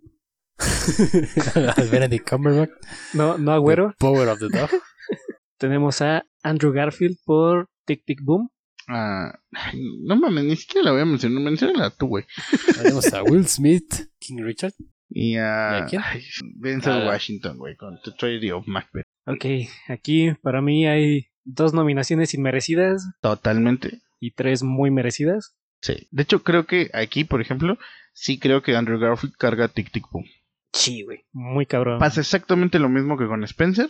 al Benedict Cumberbatch. No, no Agüero. Power of the Dog. Tenemos a Andrew Garfield por Tic Tic Boom. Ah, no mames, ni siquiera la voy a mencionar. Menciónala tú, güey. Tenemos a Will Smith, King Richard. Y a. ¿Y a quién? ay, Denzel Ah. Washington, güey. Con The Tragedy of Macbeth. Ok, aquí para mí hay dos nominaciones inmerecidas Totalmente. y tres muy merecidas. Sí. De hecho, creo que aquí, por ejemplo, sí creo que Andrew Garfield carga Tic Tic Boom. Sí, güey. Muy cabrón. Pasa exactamente lo mismo que con Spencer.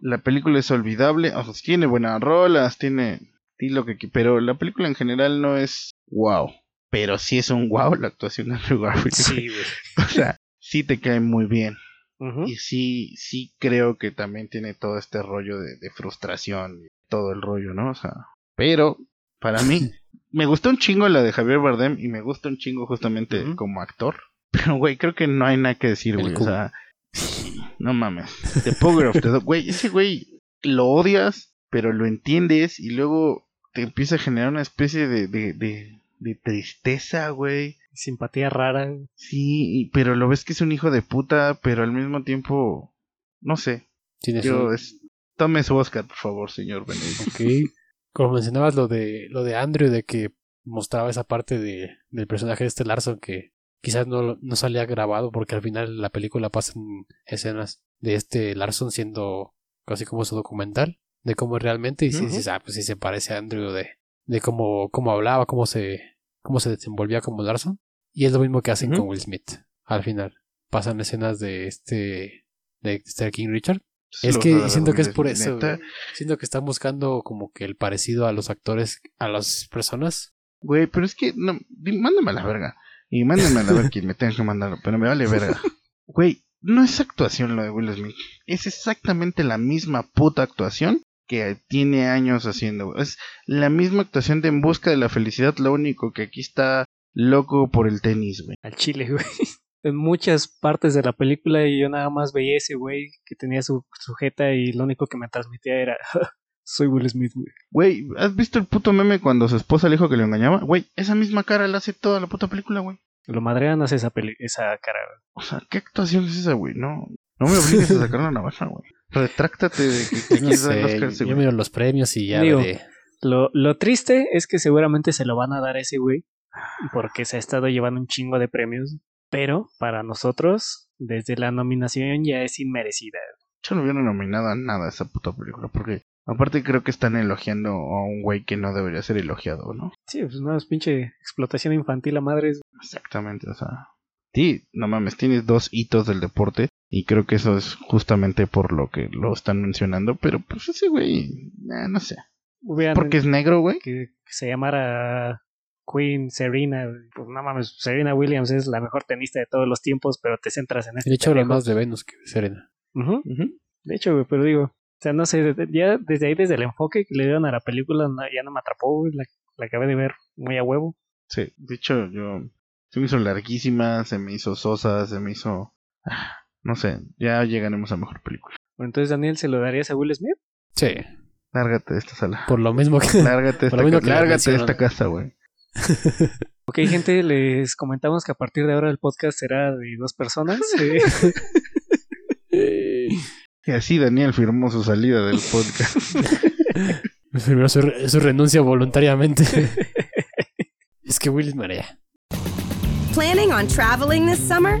La película es olvidable, o sea, tiene buenas rolas, tiene lo que pero la película en general no es wow. Pero sí es un wow la actuación de Andrew Garfield. Sí, güey. O sea, sí te cae muy bien. Y sí, sí creo que también tiene todo este rollo de, de frustración y todo el rollo, ¿no? O sea, pero para mí me gustó un chingo la de Javier Bardem y me gusta un chingo justamente como actor. Pero, güey, creo que no hay nada que decir, güey. O sea, no mames. The Power of the Dog. Güey, ese güey lo odias, pero lo entiendes y luego te empieza a generar una especie de, de, de, de tristeza, güey. Simpatía rara. Sí, y- pero lo ves que es un hijo de puta, pero al mismo tiempo, no sé. Tienes Yo, un- es, tome su Oscar, por favor, señor Benedict. Ok. Como mencionabas lo de lo de Andrew, de que mostraba esa parte de, del personaje de este Larson que quizás no, no salía grabado porque al final la película pasa en escenas de este Larson siendo casi como su documental de cómo es realmente y si dices, ah, pues sí se parece a Andrew de, de cómo, cómo hablaba, cómo se, cómo se desenvolvía como Larson. Y es lo mismo que hacen con Will Smith. Al final pasan escenas de este de este King Richard Es Lo que siento que es por eso. neta. Siento que están buscando como que el parecido a los actores, a las personas. Güey, pero es que, no, mándame a la verga. Y mándame a la verga quien me tenga que mandar, pero me vale verga. Güey, no es actuación lo de Will Smith. Es exactamente la misma puta actuación que tiene años haciendo. Es la misma actuación de En Busca de la Felicidad, lo único que aquí está loco por el tenis, güey. Al chile, güey. En muchas partes de la película y yo nada más veía ese güey que tenía su sujeta y lo único que me transmitía era soy Will Smith, güey. Güey, ¿has visto el puto meme cuando su esposa le dijo que lo engañaba? Güey, esa misma cara la hace toda la puta película, güey. Lo madrean hace esa, peli esa cara. güey. O sea, ¿qué actuación es esa, güey? No, no me obligues a sacar la navaja, güey. Retráctate de que te No sé, Oscar a ese yo miro los premios y ya Digo, veré. Lo, lo triste es que seguramente se lo van a dar a ese güey porque se ha estado llevando un chingo de premios, pero para nosotros, desde la nominación ya es inmerecida. Yo no hubiera nominado a nada a esa puta película, porque aparte creo que están elogiando a un güey que no debería ser elogiado, ¿no? Sí, pues no, es pinche explotación infantil a madres. Exactamente, o sea. Sí, no mames, tienes dos hitos del deporte y creo que eso es justamente por lo que lo están mencionando, pero pues ese güey, eh, no sé. Hubieran Porque es negro, güey. que, se llamara Queen Serena, pues no mames, Serena Williams es la mejor tenista de todos los tiempos, pero te centras en este. De hecho, habla más de Venus que de Serena. Ujú. De hecho, güey, pero digo, o sea, no sé, ya desde ahí, desde el enfoque que le dieron a la película, ya no me atrapó, güey, la, la acabé de ver muy a huevo. Sí, de hecho, yo. Se me hizo larguísima, se me hizo sosa, se me hizo. ah, No sé, ya llegaremos a mejor película. Bueno, entonces, Daniel, ¿se lo darías a Will Smith? Sí, Lárgate de esta sala. por lo mismo que... Lárgate de esta, ca- lárgate casa, güey. Ok, gente, les comentamos que a partir de ahora el podcast será de dos personas. eh, Y así Daniel firmó su salida del podcast. Primero su, su renuncia voluntariamente. es que Willis marea. Planning on traveling this summer?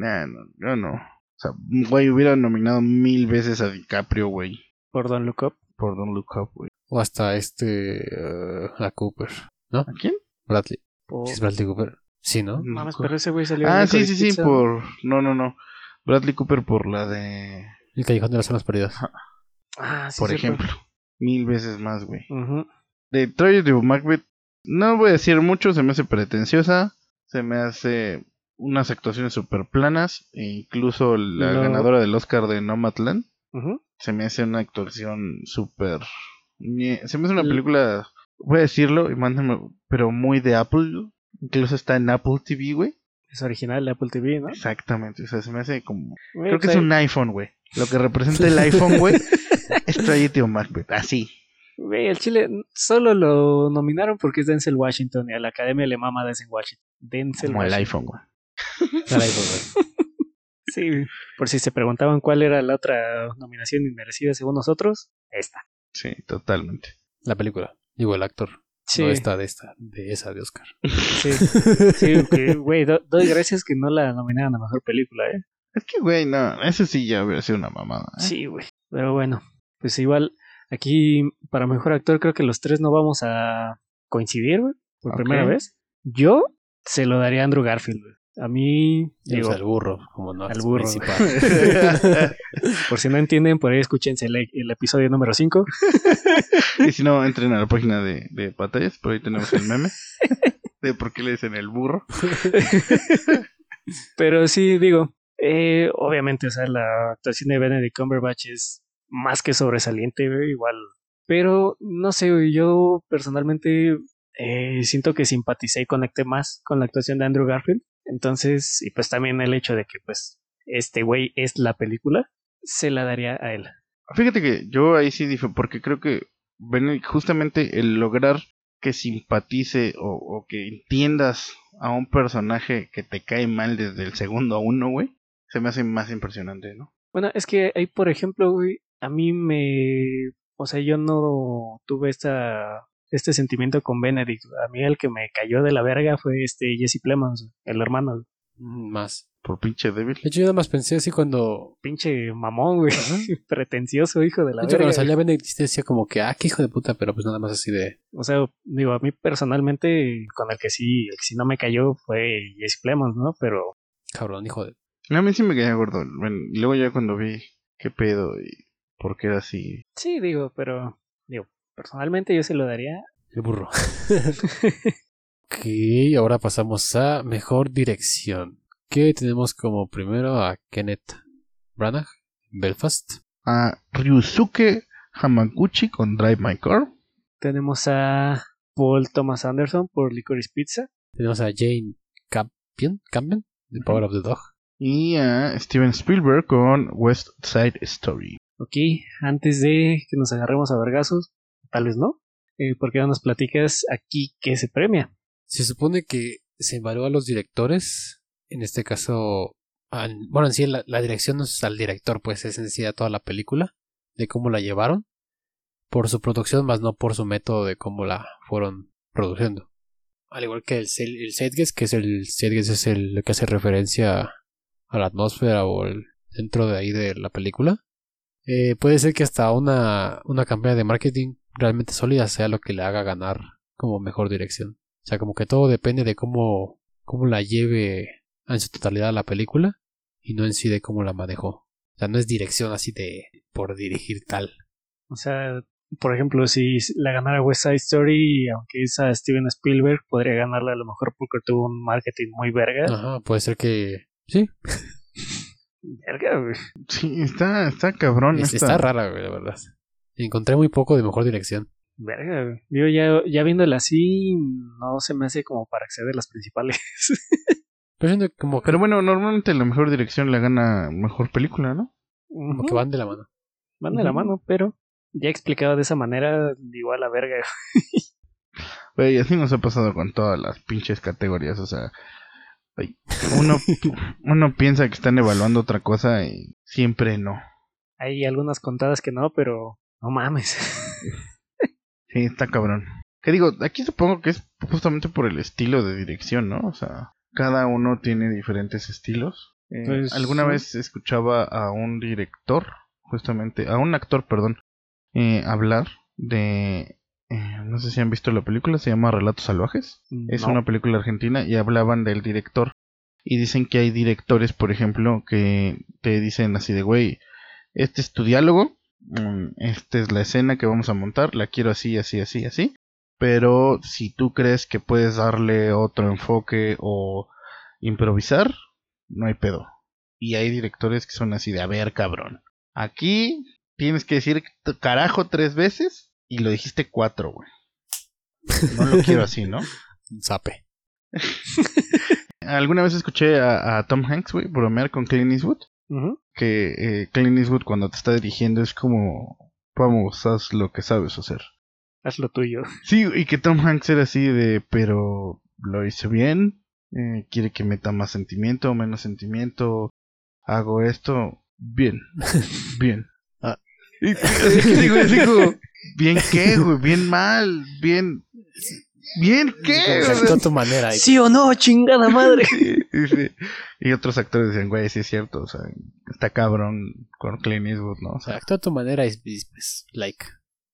Nah, no, yo no. O sea, güey, hubiera nominado mil veces a DiCaprio, güey. por Don Look Up. Por Don't Look Up, güey. O hasta este... eh, la Cooper. ¿A quién? Bradley. por- ¿Sí es Bradley Cooper? Sí, ¿no? Mames, pero ese güey salió en Ah, sí, sí, sí, Pizza. por... No, no, no. Bradley Cooper por la de... El Callejón de las Zonas Perdidas. Ah, sí, por ejemplo. Mil veces más, güey. De Tragedy of Macbeth, no voy a decir mucho, se me hace pretenciosa, se me hace unas actuaciones súper planas, e incluso la No. ganadora del Oscar de Nomadland, se me hace una actuación súper... Se me hace una película, voy a decirlo, y mándame, pero muy de Apple, incluso está en Apple TV, güey. Es original de Apple TV, ¿no? Exactamente, o sea, se me hace como... Güey, Creo que es un iPhone, güey. Lo que representa el iPhone, güey, es Tragedy of Macbeth, así. Güey, el Chile solo lo nominaron porque es Denzel Washington y a la academia le mama Denzel Washington. Denzel Como el iPhone, güey. Sí, por si se preguntaban cuál era la otra nominación inmerecida según nosotros, esta. Sí, totalmente. La película. Digo, el actor. Sí, No esta de esta, de esa de Oscar. sí, sí, güey, do- doy gracias que no la nominaron a mejor película, ¿eh? Es que, güey, no, eso sí ya hubiera sido una mamada. ¿eh? Sí, güey. Pero bueno, pues igual, aquí para mejor actor creo que los tres no vamos a coincidir, güey, por primera vez. Yo se lo daría a Andrew Garfield, güey. A mí, Digo, al burro, como no. al burro. principal. por si no entienden, por ahí escúchense el, el episodio número 5. y si no, entren a la página de, de pantallas, por ahí tenemos el meme. de por qué le dicen el burro. Pero sí, digo, eh, obviamente, o sea, la actuación de Benedict Cumberbatch es más que sobresaliente, igual. Pero, no sé, yo personalmente eh, siento que simpaticé y conecté más con la actuación de Andrew Garfield. Entonces, y pues también el hecho de que, pues, este güey es la película, se la daría a él. Fíjate que yo ahí sí dije, porque creo que Benedict, justamente el lograr que simpatice o, o que entiendas a un personaje que te cae mal desde el segundo a uno, güey, se me hace más impresionante, ¿no? Bueno, es que ahí, por ejemplo, güey, a mí me... O sea, yo no tuve esta, este sentimiento con Benedict. A mí el que me cayó de la verga fue este Jesse Plemons, el hermano. Mm, Más. Por pinche débil. De hecho, yo nada más pensé así cuando. Pinche mamón, güey. Pretencioso, hijo de la De hecho, cuando verga. salía Benedict decía como que, ah, qué hijo de puta, pero pues nada más así de. O sea, digo, a mí personalmente, con el que sí, el que sí no me cayó fue Jesse Plemons, ¿no? Pero Cabrón, hijo de. A mí sí me caía gordo. Bueno, y luego ya cuando vi qué pedo y por qué era así. sí, digo, pero, digo, personalmente yo se lo daría. El burro. ok, ahora pasamos a mejor dirección. Que tenemos como primero a Kenneth Branagh, Belfast. A Ryusuke Hamaguchi con Drive My Car. Tenemos a Paul Thomas Anderson por Licorice Pizza. Tenemos a Jane Campion, Campion The Power of the Dog. Y a Steven Spielberg con West Side Story. Ok, antes de que nos agarremos a vergazos, tal vez no. Eh, ¿Por qué no nos platicas aquí qué se premia? Se supone que se evalúa a los directores, en este caso, bueno, en sí la, dirección no es al director, pues es en sí a toda la película, de cómo la llevaron, por su producción, más no por su método de cómo la fueron produciendo. Al igual que el, Sel- el Zeitgeist, que es el Zeitgeist es el que hace referencia a la atmósfera o el dentro de ahí de la película. Eh, puede ser que hasta una, una campaña de marketing realmente sólida sea lo que le haga ganar como mejor dirección. O sea, como que todo depende de cómo, cómo la lleve en su totalidad la película y no en sí de cómo la manejó. O sea, no es dirección así de por dirigir tal. O sea, por ejemplo, si la ganara West Side Story, aunque es a Steven Spielberg, podría ganarla a lo mejor porque tuvo un marketing muy verga. Ajá, puede ser que... Sí, Verga, güey. Sí, está, está cabrón. es- esta- está rara, güey, la verdad. Encontré muy poco de mejor dirección. Verga. Yo ya, ya viéndola así, no se me hace como para acceder a las principales. Pero siento como que, Pero bueno, normalmente la mejor dirección la gana mejor película, ¿no? como que van de la mano. Van de la mano, pero ya explicado de esa manera, igual a verga. Güey, así nos ha pasado con todas las pinches categorías, o sea, uno, uno piensa que están evaluando otra cosa y siempre no. Hay algunas contadas que no, pero no mames. Sí, está cabrón. Que digo, aquí supongo que es justamente por el estilo de dirección, ¿no? O sea, cada uno tiene diferentes estilos. Eh, Pues, alguna sí. vez escuchaba a un director, justamente, a un actor, perdón, eh, hablar de... eh, no sé si han visto la película, se llama Relatos Salvajes. Es una película argentina y hablaban del director. Y dicen que hay directores, por ejemplo, que te dicen así de, güey, este es tu diálogo, esta es la escena que vamos a montar, la quiero así, así, así, así. Pero si tú crees que puedes darle otro enfoque o improvisar, no hay pedo. Y hay directores que son así de, a ver, cabrón. Aquí tienes que decir carajo tres veces y lo dijiste cuatro, güey. No lo quiero así, ¿no? Un zape. Alguna vez escuché a, a Tom Hanks, güey, bromear con Clint Eastwood. Que eh, Clint Eastwood cuando te está dirigiendo es como, vamos, haz lo que sabes hacer. Haz lo tuyo. Sí, y que Tom Hanks era así de, pero lo hice bien, eh, quiere que meta más sentimiento, menos sentimiento, hago esto, bien, bien. Ah. Y, así que digo, digo, bien qué, güey, bien mal, bien, bien qué, O a tu manera. ¿Sí o no, chingada madre? Sí, sí. Y otros actores decían, güey, sí es cierto, o sea, está cabrón con Clint Eastwood, ¿no? O sea, actuó a tu manera y, y, pues, like.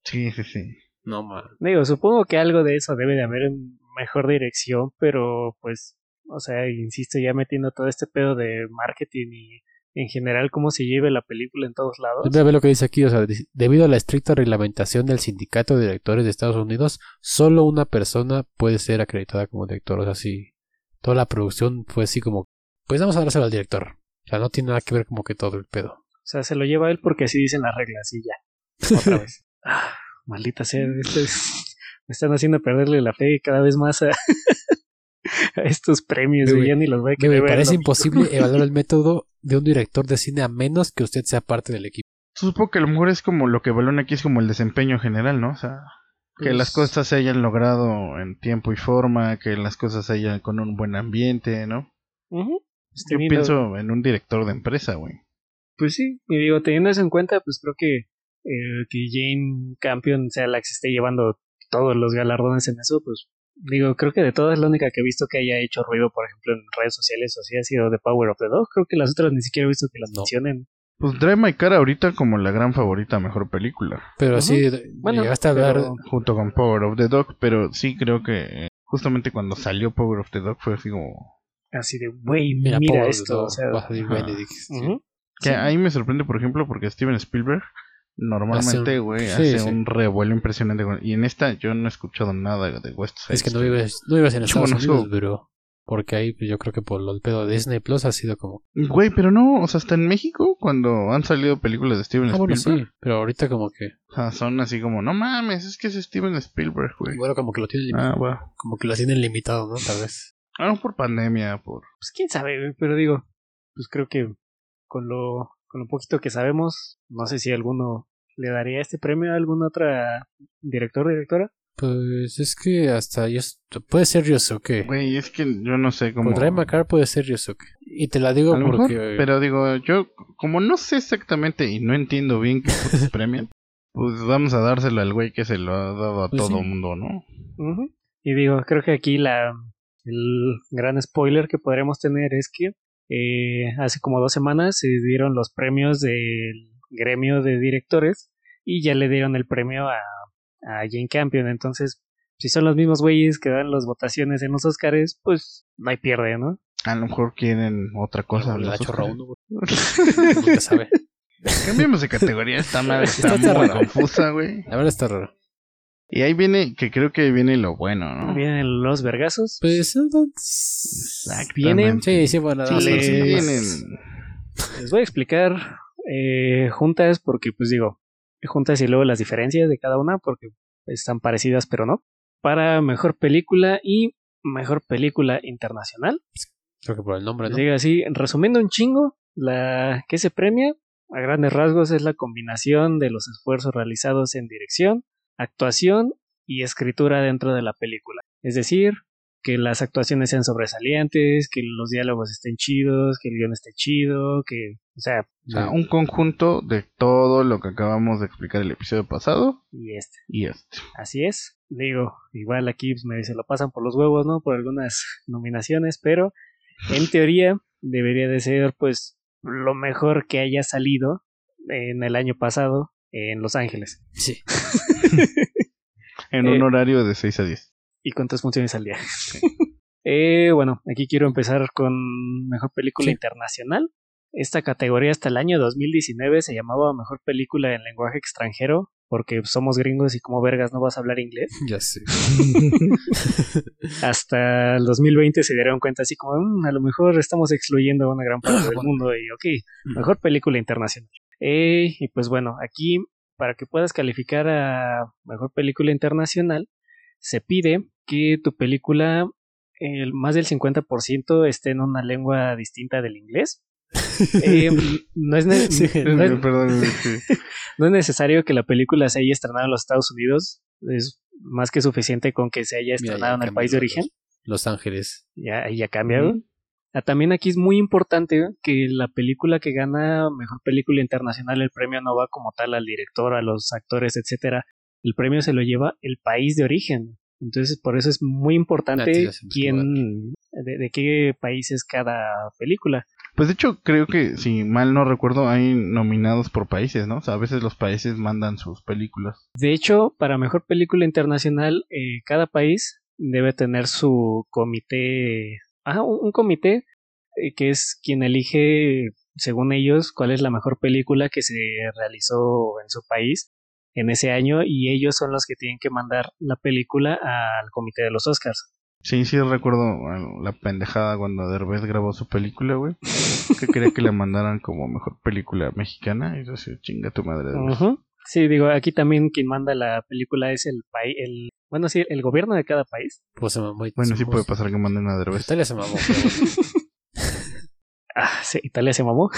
sí, sí, sí. No, man. Digo, supongo que algo de eso debe de haber en mejor dirección, pero pues, o sea, insisto, ya metiendo todo este pedo de marketing y en general cómo se lleve la película en todos lados. A ver lo que dice aquí, o sea, debido a la estricta reglamentación del Sindicato de Directores de Estados Unidos, solo una persona puede ser acreditada como director. O sea, si toda la producción fue así como, pues vamos a dárselo al director. O sea, no tiene nada que ver como que todo el pedo. O sea, se lo lleva él porque así dicen las reglas y ya. Otra vez. Ah, maldita sea, esto es- me están haciendo perderle la fe cada vez más a, a estos premios. Güey, güey, ya ni los voy a Me parece imposible evaluar el método de un director de cine a menos que usted sea parte del equipo. Supongo que a lo mejor es como lo que evalúan aquí es como el desempeño general, ¿no? O sea, que Pues- las cosas se hayan logrado en tiempo y forma, que las cosas se hayan con un buen ambiente, ¿no? Pues Yo teniendo- pienso en un director de empresa, güey. Pues sí, y digo, teniendo eso en cuenta, pues creo que, eh, que Jane Campion sea la que se esté llevando todos los galardones en eso, pues Digo, creo que de todas la única que he visto que haya hecho ruido, por ejemplo, en redes sociales o así ha sido The Power of the Dog. Creo que las otras ni siquiera he visto que las No. mencionen. Pues Drive My Car ahorita como la gran favorita mejor película. Pero sí, Bueno, llegaste a hablar. pero- Junto con Power of the Dog. Pero sí creo que eh, justamente cuando salió Power of the Dog fue así como... Así de, güey, Mira, mira, Power esto. of O sea, va a salir ajá. Benedict. sí. ujú. Que Sí. ahí me sorprende, por ejemplo, porque Steven Spielberg normalmente, Hace un- güey, sí, hace sí. un revuelo impresionante. Y en esta yo no he escuchado nada de West Side Es que no vives, no vives en Estados Unidos, bro. Porque ahí pues, yo creo que por lo- el pedo de Disney Plus ha sido como. Güey, pero no, o sea, hasta en México, cuando han salido películas de Steven Ah, bueno, Spielberg, sí. Pero ahorita como que. o sea, son así como, no mames, es que es Steven Spielberg, güey. Bueno, como que lo tienen limitado. Ah, va. Como que lo tienen limitado, ¿no? Tal vez. Ah, no, por pandemia, por... Pues quién sabe, güey, pero digo, pues creo que con lo, con lo poquito que sabemos, no sé si alguno le daría este premio a alguna otra director o directora. Pues es que hasta yo. Puede ser Ryosuke. Güey, es que yo no sé cómo... Por Drive My Car puede ser Ryosuke. Y te la digo A porque. mejor, pero digo, yo como no sé exactamente y no entiendo bien qué putos premian, pues vamos a dárselo al güey que se lo ha dado a Pues todo sí. mundo, ¿no? Y digo, creo que aquí la el gran spoiler que podremos tener es que eh, hace como dos semanas se dieron los premios del gremio de directores y ya le dieron el premio a, a Jane Campion. Entonces, si son los mismos güeyes que dan las votaciones en los Oscars, pues no hay pierde, ¿no? A lo mejor quieren otra cosa. le da los chorro a Oscars. uno, güey. Nunca sabe. Cambiemos de categoría, esta madre está, Está muy raro. confusa, güey. La verdad está raro. Y ahí viene, que creo que viene lo bueno, ¿no? Vienen los vergazos. Pues. Vienen- Sí, sí, bueno. Sí, sí. vienen. Les voy a explicar eh, juntas porque, pues digo, juntas y luego las diferencias de cada una porque están parecidas pero no. Para mejor película y mejor película internacional. Creo que por el nombre, ¿no? digo así, resumiendo un chingo, la que se premia a grandes rasgos es la combinación de los esfuerzos realizados en dirección, actuación y escritura dentro de la película. Es decir, que las actuaciones sean sobresalientes, que los diálogos estén chidos, que el guion esté chido, que, o sea, O sea, un conjunto de todo lo que acabamos de explicar el episodio pasado y este. y este. Así es. Digo, igual aquí pues, me se lo pasan por los huevos, ¿no? Por algunas nominaciones, pero en teoría debería de ser pues lo mejor que haya salido en el año pasado en Los Ángeles. Sí. En Eh, un horario de 6 a 10. ¿Y cuántas funciones al día? eh, bueno, aquí quiero empezar con mejor película Sí. internacional. Esta categoría hasta el año 2019 se llamaba mejor película en lenguaje extranjero porque somos gringos y como vergas no vas a hablar inglés. Ya sé. hasta el 2020 se dieron cuenta así como, "Mm, a lo mejor estamos excluyendo a una gran parte del mundo y ok, mejor película internacional. Eh, y pues bueno, aquí para que puedas calificar a mejor película internacional, se pide que tu película, el más del 50% esté en una lengua distinta del inglés. Eh, no, es ne- Sí, no es- Perdón, es que- no es necesario que la película se haya estrenado en los Estados Unidos, es más que suficiente con que se haya estrenado en el país de origen. Los Ángeles. Ya, ahí ya cambia, ¿no? Ah, También aquí es muy importante que la película que gana mejor película internacional, el premio no va como tal al director, a los actores, etcétera. El premio se lo lleva el país de origen. Entonces, por eso es muy importante quién, de, de qué país es cada película. Pues de hecho, creo que, si mal no recuerdo, hay nominados por países, ¿no? O sea, a veces los países mandan sus películas. De hecho, para mejor película internacional, eh, cada país debe tener su comité, ah, un, un comité eh, que es quien elige, según ellos, cuál es la mejor película que se realizó en su país en ese año y ellos son los que tienen que mandar la película al comité de los Oscars. Sí, sí recuerdo bueno, la pendejada cuando Derbez grabó su película, güey. Que quería que le mandaran como mejor película mexicana. Y yo decía, chinga tu madre. Derbez". Ujú. Sí, digo, aquí también quien manda la película es el país, el, bueno, sí, el gobierno de cada país. Pues se mamó. y- Bueno, sí puede pasar que manden a Derbez. Italia se mamó. pero. Ah, sí, Italia se mamó.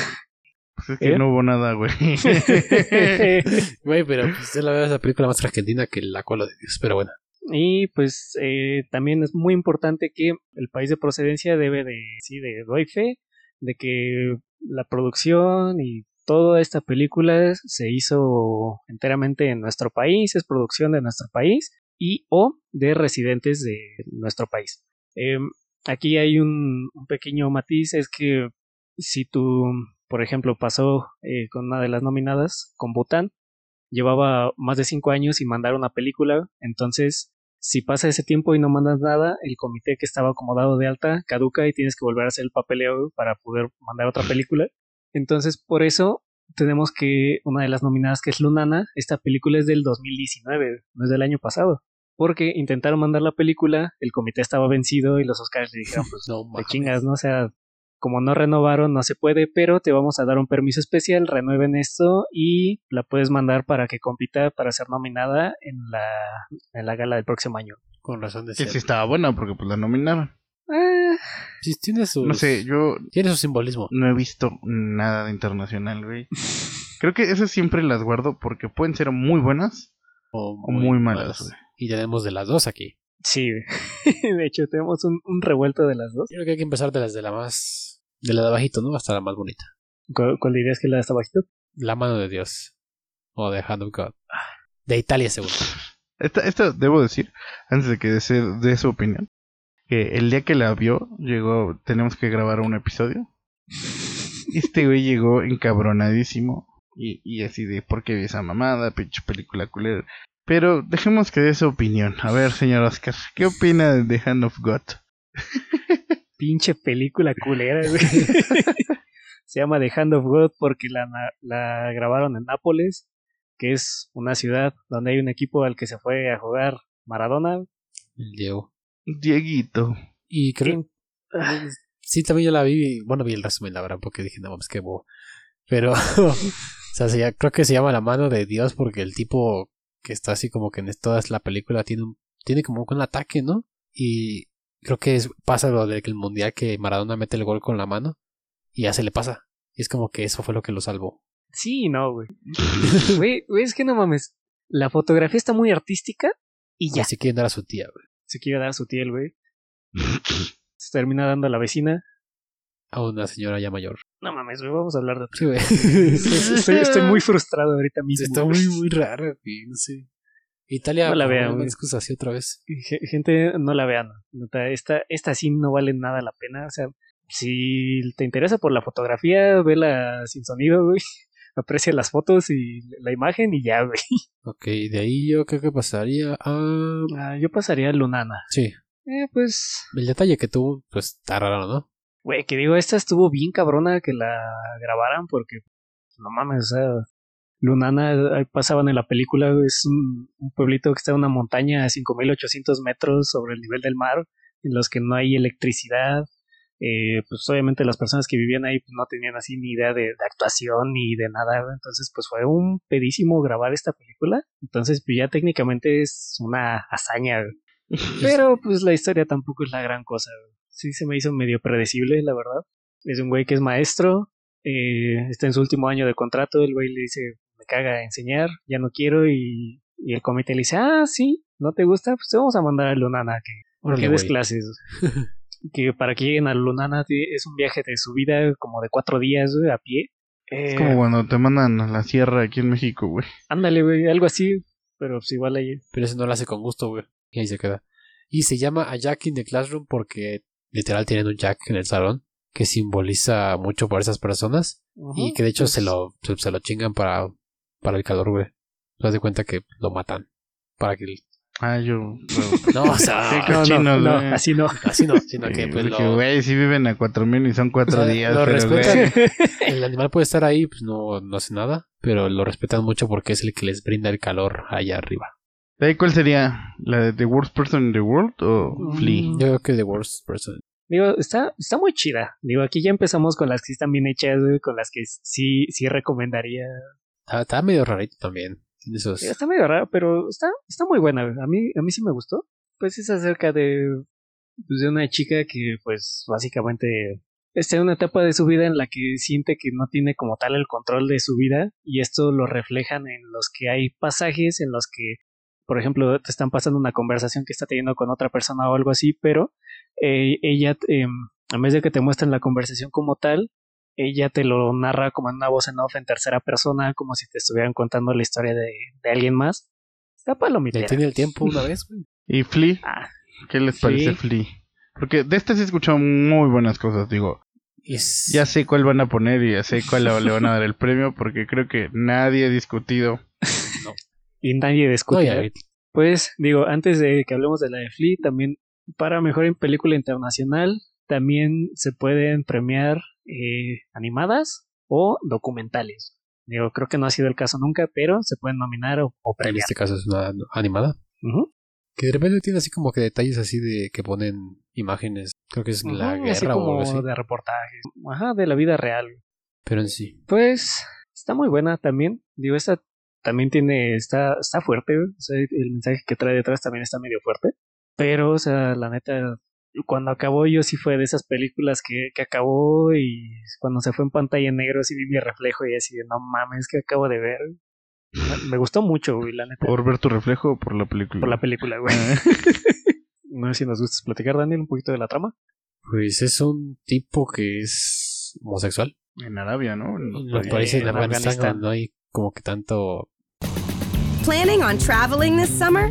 Pues es que ¿Eh? no hubo nada, güey. Güey, pero pues es la verdad esa película más argentina que la cola de Dios. Pero bueno. Y pues eh, también es muy importante que el país de procedencia debe de, sí, de doy fe de que la producción y toda esta película se hizo enteramente en nuestro país, es producción de nuestro país y o de residentes de nuestro país. Em, aquí hay un, un, pequeño matiz, es que si tú, por ejemplo, pasó eh, con una de las nominadas, con Bután, llevaba más de cinco años y mandar una película, entonces si pasa ese tiempo y no mandas nada, el comité que estaba acomodado de alta caduca y tienes que volver a hacer el papeleo para poder mandar otra película. Entonces, por eso tenemos que una de las nominadas que es Lunana, esta película es del 2019, no es del año pasado. Porque intentaron mandar la película, el comité estaba vencido y los Oscars le dijeron, pues no, de chingas, ¿no? O sea, como no renovaron, no se puede, pero te vamos a dar un permiso especial, renueven esto y la puedes mandar para que compita para ser nominada en la, en la gala del próximo año. Con razón de Que ser. sí estaba buena porque pues la nominaron. Eh, Sí, tiene su, No sé, yo tiene su simbolismo. no he visto nada de internacional, güey. Creo que esas siempre las guardo porque pueden ser muy buenas O o muy malas, güey. Y tenemos de las dos aquí. sí, de hecho tenemos un, un revuelto de las dos. Creo que hay que empezar de las de la más. De la de abajito, ¿no? Hasta la más bonita. ¿Cuál, cuál dirías que la de hasta bajito? La mano de Dios. O The Hand of God. De Italia, seguro. Esta, esta debo decir, antes de que dé de su opinión, que el día que la vio, llegó, tenemos que grabar un episodio. Este güey llegó encabronadísimo y, y así de, ¿por qué vi esa mamada? Pinche película culera. Pero dejemos que dé su opinión. A ver, señor Oscar, ¿qué opina de The Hand of God? Pinche película culera, güey. Se llama The Hand of God porque la, na- la grabaron en Nápoles, que es una ciudad donde hay un equipo al que se fue a jugar Maradona. El Diego. Dieguito. Y creo. Ah, Sí, también yo la vi. Bueno, vi el resumen, la verdad, porque dije, no, pues qué bobo. Pero. o sea, se creo que se llama La mano de Dios porque el tipo que está así como que en toda la película tiene un. Tiene como un ataque, ¿no? Y creo que es, pasa lo del mundial que Maradona mete el gol con la mano y ya se le pasa. Y es como que eso fue lo que lo salvó. Sí, no, güey. Güey, es que no mames. La fotografía está muy artística y ya. Se quieren dar a su tía, güey. Se quiere dar a su tía el güey. Se termina dando a la vecina. A una señora ya mayor. No mames, güey, vamos a hablar de Sí, güey. Estoy, estoy muy frustrado ahorita mismo. Está muy, muy raro, güey. No sé. Italia, No la vean, güey. excusa así otra vez. Ge- Gente, no la vean. Esta, esta sí no vale nada la pena. O sea, si te interesa por la fotografía, vela sin sonido, güey. Aprecia las fotos y la imagen y ya, güey. Ok, de ahí yo creo que pasaría a... Ah, yo pasaría a Lunana. Sí, Eh, pues, el detalle que tuvo, pues está raro, ¿no? güey, que digo, esta estuvo bien cabrona que la grabaran porque, no mames, o sea, Lunana, ahí pasaban en la película, es un, un pueblito que está en una montaña a 5800 metros sobre el nivel del mar, en los que no hay electricidad. Eh, pues obviamente las personas que vivían ahí pues, no tenían así ni idea de, de actuación ni de nada, entonces pues fue un pedísimo grabar esta película, entonces pues ya técnicamente es una hazaña, pero pues la historia tampoco es la gran cosa, sí se me hizo medio predecible, la verdad. Es un güey que es maestro, eh, está en su último año de contrato, el güey le dice, caga enseñar, ya no quiero, y, y el comité le dice, ah, sí, ¿no te gusta? Pues te vamos a mandar a Lunana que, des clases. que para que lleguen a Lunana es un viaje de subida como de cuatro días a pie. Eh, Es como cuando te mandan a la sierra aquí en México, güey. Ándale, güey, algo así, pero pues igual ahí. Pero eso no lo hace con gusto, güey. Y ahí se queda. Y se llama A Jack in the Classroom porque literal tienen un Jack en el salón que simboliza mucho para esas personas y que de hecho Pues, se lo se, se lo chingan para para el calor, güey. Te das de cuenta que lo matan para que el- Ah, yo. no, o sea, Qué No, no, no, güey. así no. así no, sino que Sí, pues porque, lo- güey, sí viven a 4000 y son cuatro O sea, días. lo pero, respetan. güey, el animal puede estar ahí, pues no, no hace nada, pero lo respetan mucho porque es el que les brinda el calor allá arriba. ¿De ahí cuál sería? ¿La de The Worst Person in the World o Mm. Flea? Yo creo que The Worst Person. Digo, está, está muy chida. Digo, aquí ya empezamos con las que sí están bien hechas, güey, con las que sí, sí recomendaría. Está, está medio rarito también. Esos... Está medio raro, pero está, está muy buena. A mí, a mí sí me gustó. Pues es acerca de, pues, de una chica que, pues, básicamente está en una etapa de su vida en la que siente que no tiene como tal el control de su vida y esto lo reflejan en los que hay pasajes en los que, por ejemplo, te están pasando una conversación que está teniendo con otra persona o algo así, pero eh, ella, eh, en vez de que te muestren la conversación como tal, ella te lo narra como en una voz en off en tercera persona, como si te estuvieran contando la historia de, de alguien más. Está palomitera. Tiene el tiempo una vez, güey. ¿Y Flea? Ah, ¿Qué les parece Flea. Flea? Porque de este sí he escuchado muy buenas cosas, digo. Es... Ya sé cuál van a poner y ya sé cuál le van a dar el premio porque creo que nadie ha discutido. y nadie No, discute. ya, ¿eh? Pues digo, antes de que hablemos de la de Flea, también para mejor en película internacional, también se pueden premiar eh, animadas o documentales. Digo, creo que no ha sido el caso nunca, pero se pueden nominar o, o en premiar. este caso es una animada. Que de repente tiene así como que detalles así de que ponen imágenes. Creo que es la así guerra o algo así. de reportajes. Ajá, de la vida real. Pero en sí. Pues está muy buena también. Digo, esta también tiene, está, está fuerte. O sea, el mensaje que trae detrás también está medio fuerte. Pero, o sea, la neta, cuando acabó yo sí fue de esas películas que, que acabó y cuando se fue en pantalla en negro sí vi mi reflejo y así de no mames que acabo de ver. Me- Me gustó mucho, güey, la neta. ¿Por ver tu reflejo o por la película? por la película, güey. Ah. no sé si nos gustas platicar, Daniel, un poquito de la trama. Pues es un tipo que es homosexual. en Arabia, ¿no? En los países. de Afganistán. no hay como que tanto Planning on traveling this summer?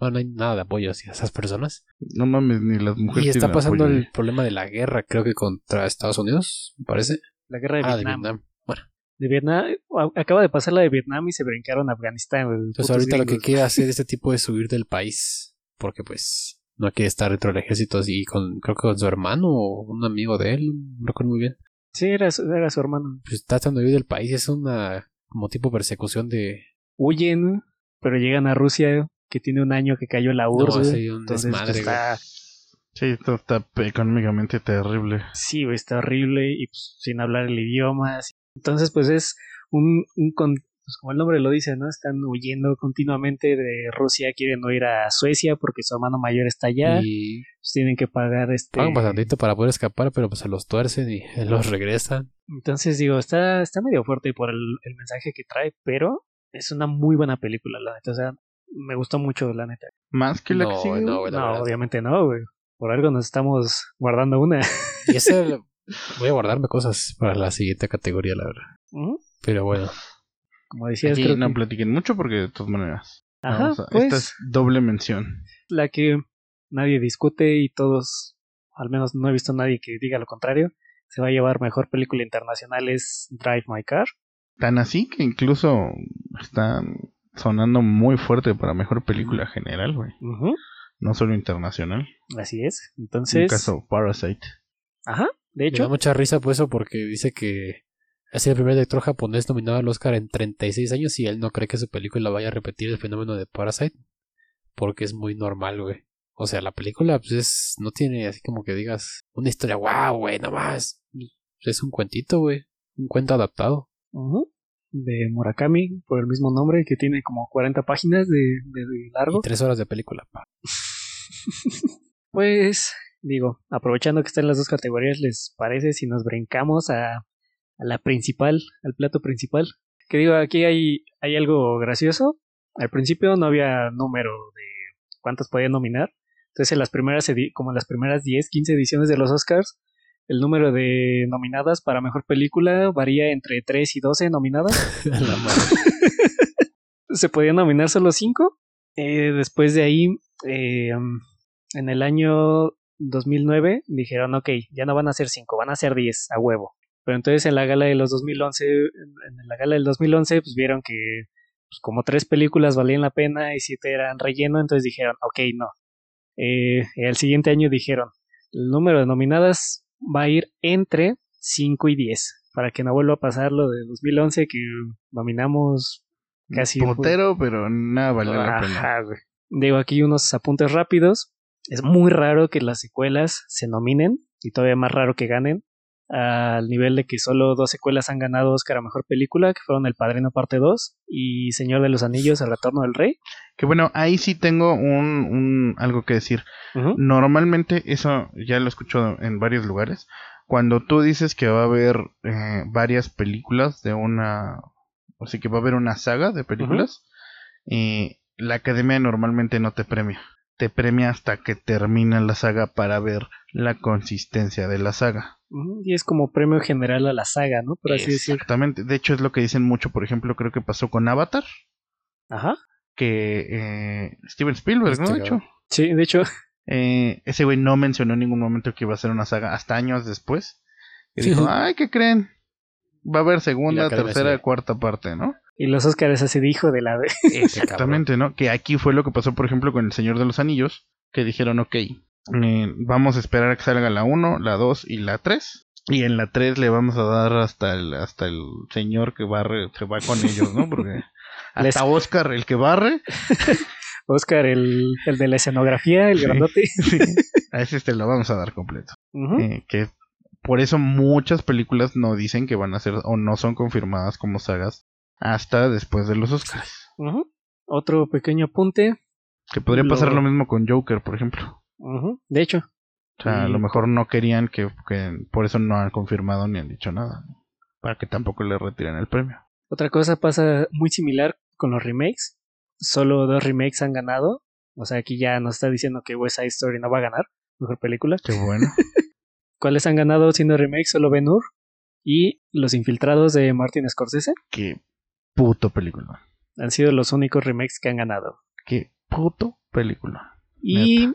No, no hay nada de apoyo hacia esas personas. No mames, ni las mujeres Y está tienen pasando apoyo. el problema de la guerra, creo que contra Estados Unidos, me parece. La guerra de ah, de Vietnam. Vietnam. Bueno, De Vietnam, acaba de pasar la de Vietnam y se brincaron a Afganistán. entonces putos ahorita lo que quiere hacer este tipo es huir del país, porque pues no quiere estar dentro del ejército así con, creo que con su hermano o un amigo de él, no recuerdo muy bien. Sí, era su, era su hermano. Pues está tratando de huir del país, es una como tipo persecución de... Huyen, pero llegan a Rusia, que tiene un año que cayó la URSS. sí, un Entonces, desmadre, pues, está, Sí, esto está económicamente terrible. sí, güey, está horrible y pues, sin hablar el idioma. así. Entonces, pues es un, un con- pues, como el nombre lo dice, ¿no? Están huyendo continuamente de Rusia, quieren ir a Suecia porque su hermano mayor está allá. Y pues, tienen que pagar este. pagan bastantito para poder escapar, pero pues se los tuercen y los regresan. Entonces digo, está, está medio fuerte por el, el mensaje que trae, pero es una muy buena película, la neta. O sea, me gustó mucho, la neta. Más que la que sigue. no, güey, no, obviamente no, güey. Por algo nos estamos guardando una. Y ese voy a guardarme cosas para la siguiente categoría, la verdad. Pero bueno, Como decías, Aquí creo no que- platiquen mucho porque de todas maneras. Ajá, vamos a- pues Esta es doble mención. la que nadie discute y todos, al menos no he visto a nadie que diga lo contrario, se va a llevar mejor película internacional es Drive My Car. Tan así que incluso están sonando muy fuerte para mejor película general, güey. Ujú, No solo internacional. Así es. En Entonces, caso Parasite. ajá, de me da hecho, mucha risa por eso porque dice que es el primer director japonés nominado al Oscar en 36 años y él no cree que su película vaya a repetir el fenómeno de Parasite porque es muy normal, güey. O sea, la película pues es no tiene así como que digas una historia wow, güey, nada más. Es un cuentito, güey, un cuento adaptado. ujú, de Murakami, por el mismo nombre, que tiene como 40 páginas de, de- de largo. Y tres horas de película. pa. Pues, digo, aprovechando que están las dos categorías, ¿les parece si nos brincamos a, a la principal, al plato principal? Que digo, aquí hay, hay algo gracioso. Al principio no había número de cuántos podían nominar. Entonces, en las primeras, como en las primeras 10, 15 ediciones de los Oscars, el número de nominadas para mejor película varía entre 3 y 12 nominadas. Se podían nominar solo cinco. Eh, después de ahí, eh, um, en el año 2009, dijeron, ok, ya no van a ser cinco, van a ser 10 a huevo. Pero entonces en la gala de los 2011, en en la gala del 2011, pues vieron que pues, como tres películas valían la pena y siete eran relleno, entonces dijeron, ok, no. Eh, el siguiente año dijeron, el número de nominadas va a ir entre 5 y 10, para que no vuelva a pasar lo de 2011 que nominamos casi un- Putero, pero nada vale la pena. Digo aquí unos apuntes rápidos. Es muy raro que las secuelas se nominen y todavía más raro que ganen. Al nivel de que solo dos secuelas han ganado Oscar a Mejor Película, que fueron El Padrino Parte 2 y Señor de los Anillos, El Retorno del Rey. Que bueno, ahí sí tengo un, un algo que decir. Normalmente, eso ya lo escucho en varios lugares. Cuando tú dices que va a haber eh, varias películas de una. O sea, que va a haber una saga de películas, eh, la academia normalmente no te premia. Te premia hasta que termina la saga para ver la consistencia de la saga. Y es como premio general a la saga, ¿no? Por así decirlo. Exactamente. De hecho, es lo que dicen mucho, por ejemplo, creo que pasó con Avatar. Ajá. Que eh, Steven Spielberg, ¿no? De Este, hecho. Sí, de hecho, Eh, ese güey no mencionó en ningún momento que iba a ser una saga hasta años después. Y Sí. dijo, ay, ¿qué creen? Va a haber segunda, tercera, sí. cuarta parte, ¿no? y los Oscars así dijo de la de. Exactamente, ¿no? Que aquí fue lo que pasó, por ejemplo, con El Señor de los Anillos, que dijeron, ok, eh, vamos a esperar a que salga la 1, la 2 y la 3. Y en la 3 le vamos a dar hasta el, hasta el señor que barre, se va con ellos, ¿no? Porque hasta Les- Oscar, el que barre, Oscar, el, el de la escenografía, el Sí. grandote. sí, a ese te lo vamos a dar completo. Eh, que por eso muchas películas no dicen que van a ser o no son confirmadas como sagas hasta después de los Oscars. Otro pequeño apunte. Que podría pasar lo mismo con Joker, por ejemplo. De hecho, O sea, a lo mejor no querían que, que por eso no han confirmado ni han dicho nada. Para que tampoco le retiren el premio. otra cosa pasa muy similar con los remakes. Solo dos remakes han ganado. O sea, aquí ya nos está diciendo que West Side Story no va a ganar. Mejor película. Qué bueno. ¿Cuáles han ganado siendo remakes? Solo Ben Hur y Los Infiltrados de Martin Scorsese. Qué puto película. Han sido los únicos remakes que han ganado. Qué puto película. Y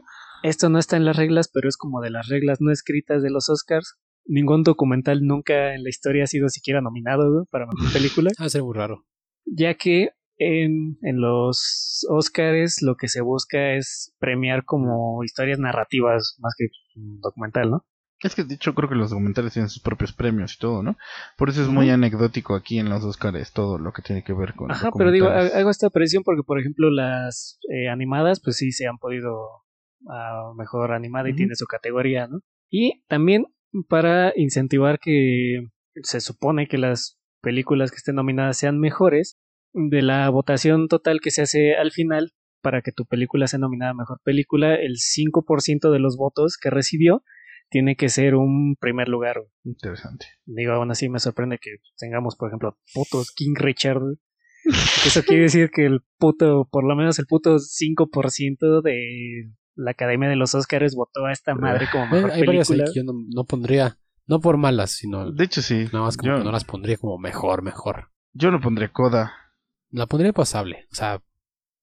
esto no está en las reglas, pero es como de las reglas no escritas de los Oscars. Ningún documental nunca en la historia ha sido siquiera nominado ¿no? para mejor película, Va a ser muy raro. ya que en, en los Oscars lo que se busca es premiar como historias narrativas más que un documental, ¿no? Es que de hecho creo que los documentales tienen sus propios premios y todo, ¿no? Por eso es muy Ujú. anecdótico aquí en los Oscars todo lo que tiene que ver con Ajá, pero digo, hago esta presión porque, por ejemplo, las eh, animadas, pues sí se han podido a mejor animada y tiene su categoría, ¿no? Y también para incentivar que se supone que las películas que estén nominadas sean mejores, de la votación total que se hace al final para que tu película sea nominada a mejor película, el 5% de los votos que recibió tiene que ser un primer lugar. Interesante. Digo, aún así me sorprende que tengamos, por ejemplo, putos King Richard. Eso quiere decir que el puto, por lo menos el puto 5% de la Academia de los Oscars votó a esta madre como mejor hay varias ahí película. que yo no, no pondría, no por malas, sino De hecho sí. nada más como yo, que no las pondría como mejor, mejor. yo no pondré Coda. La pondría pasable, o sea,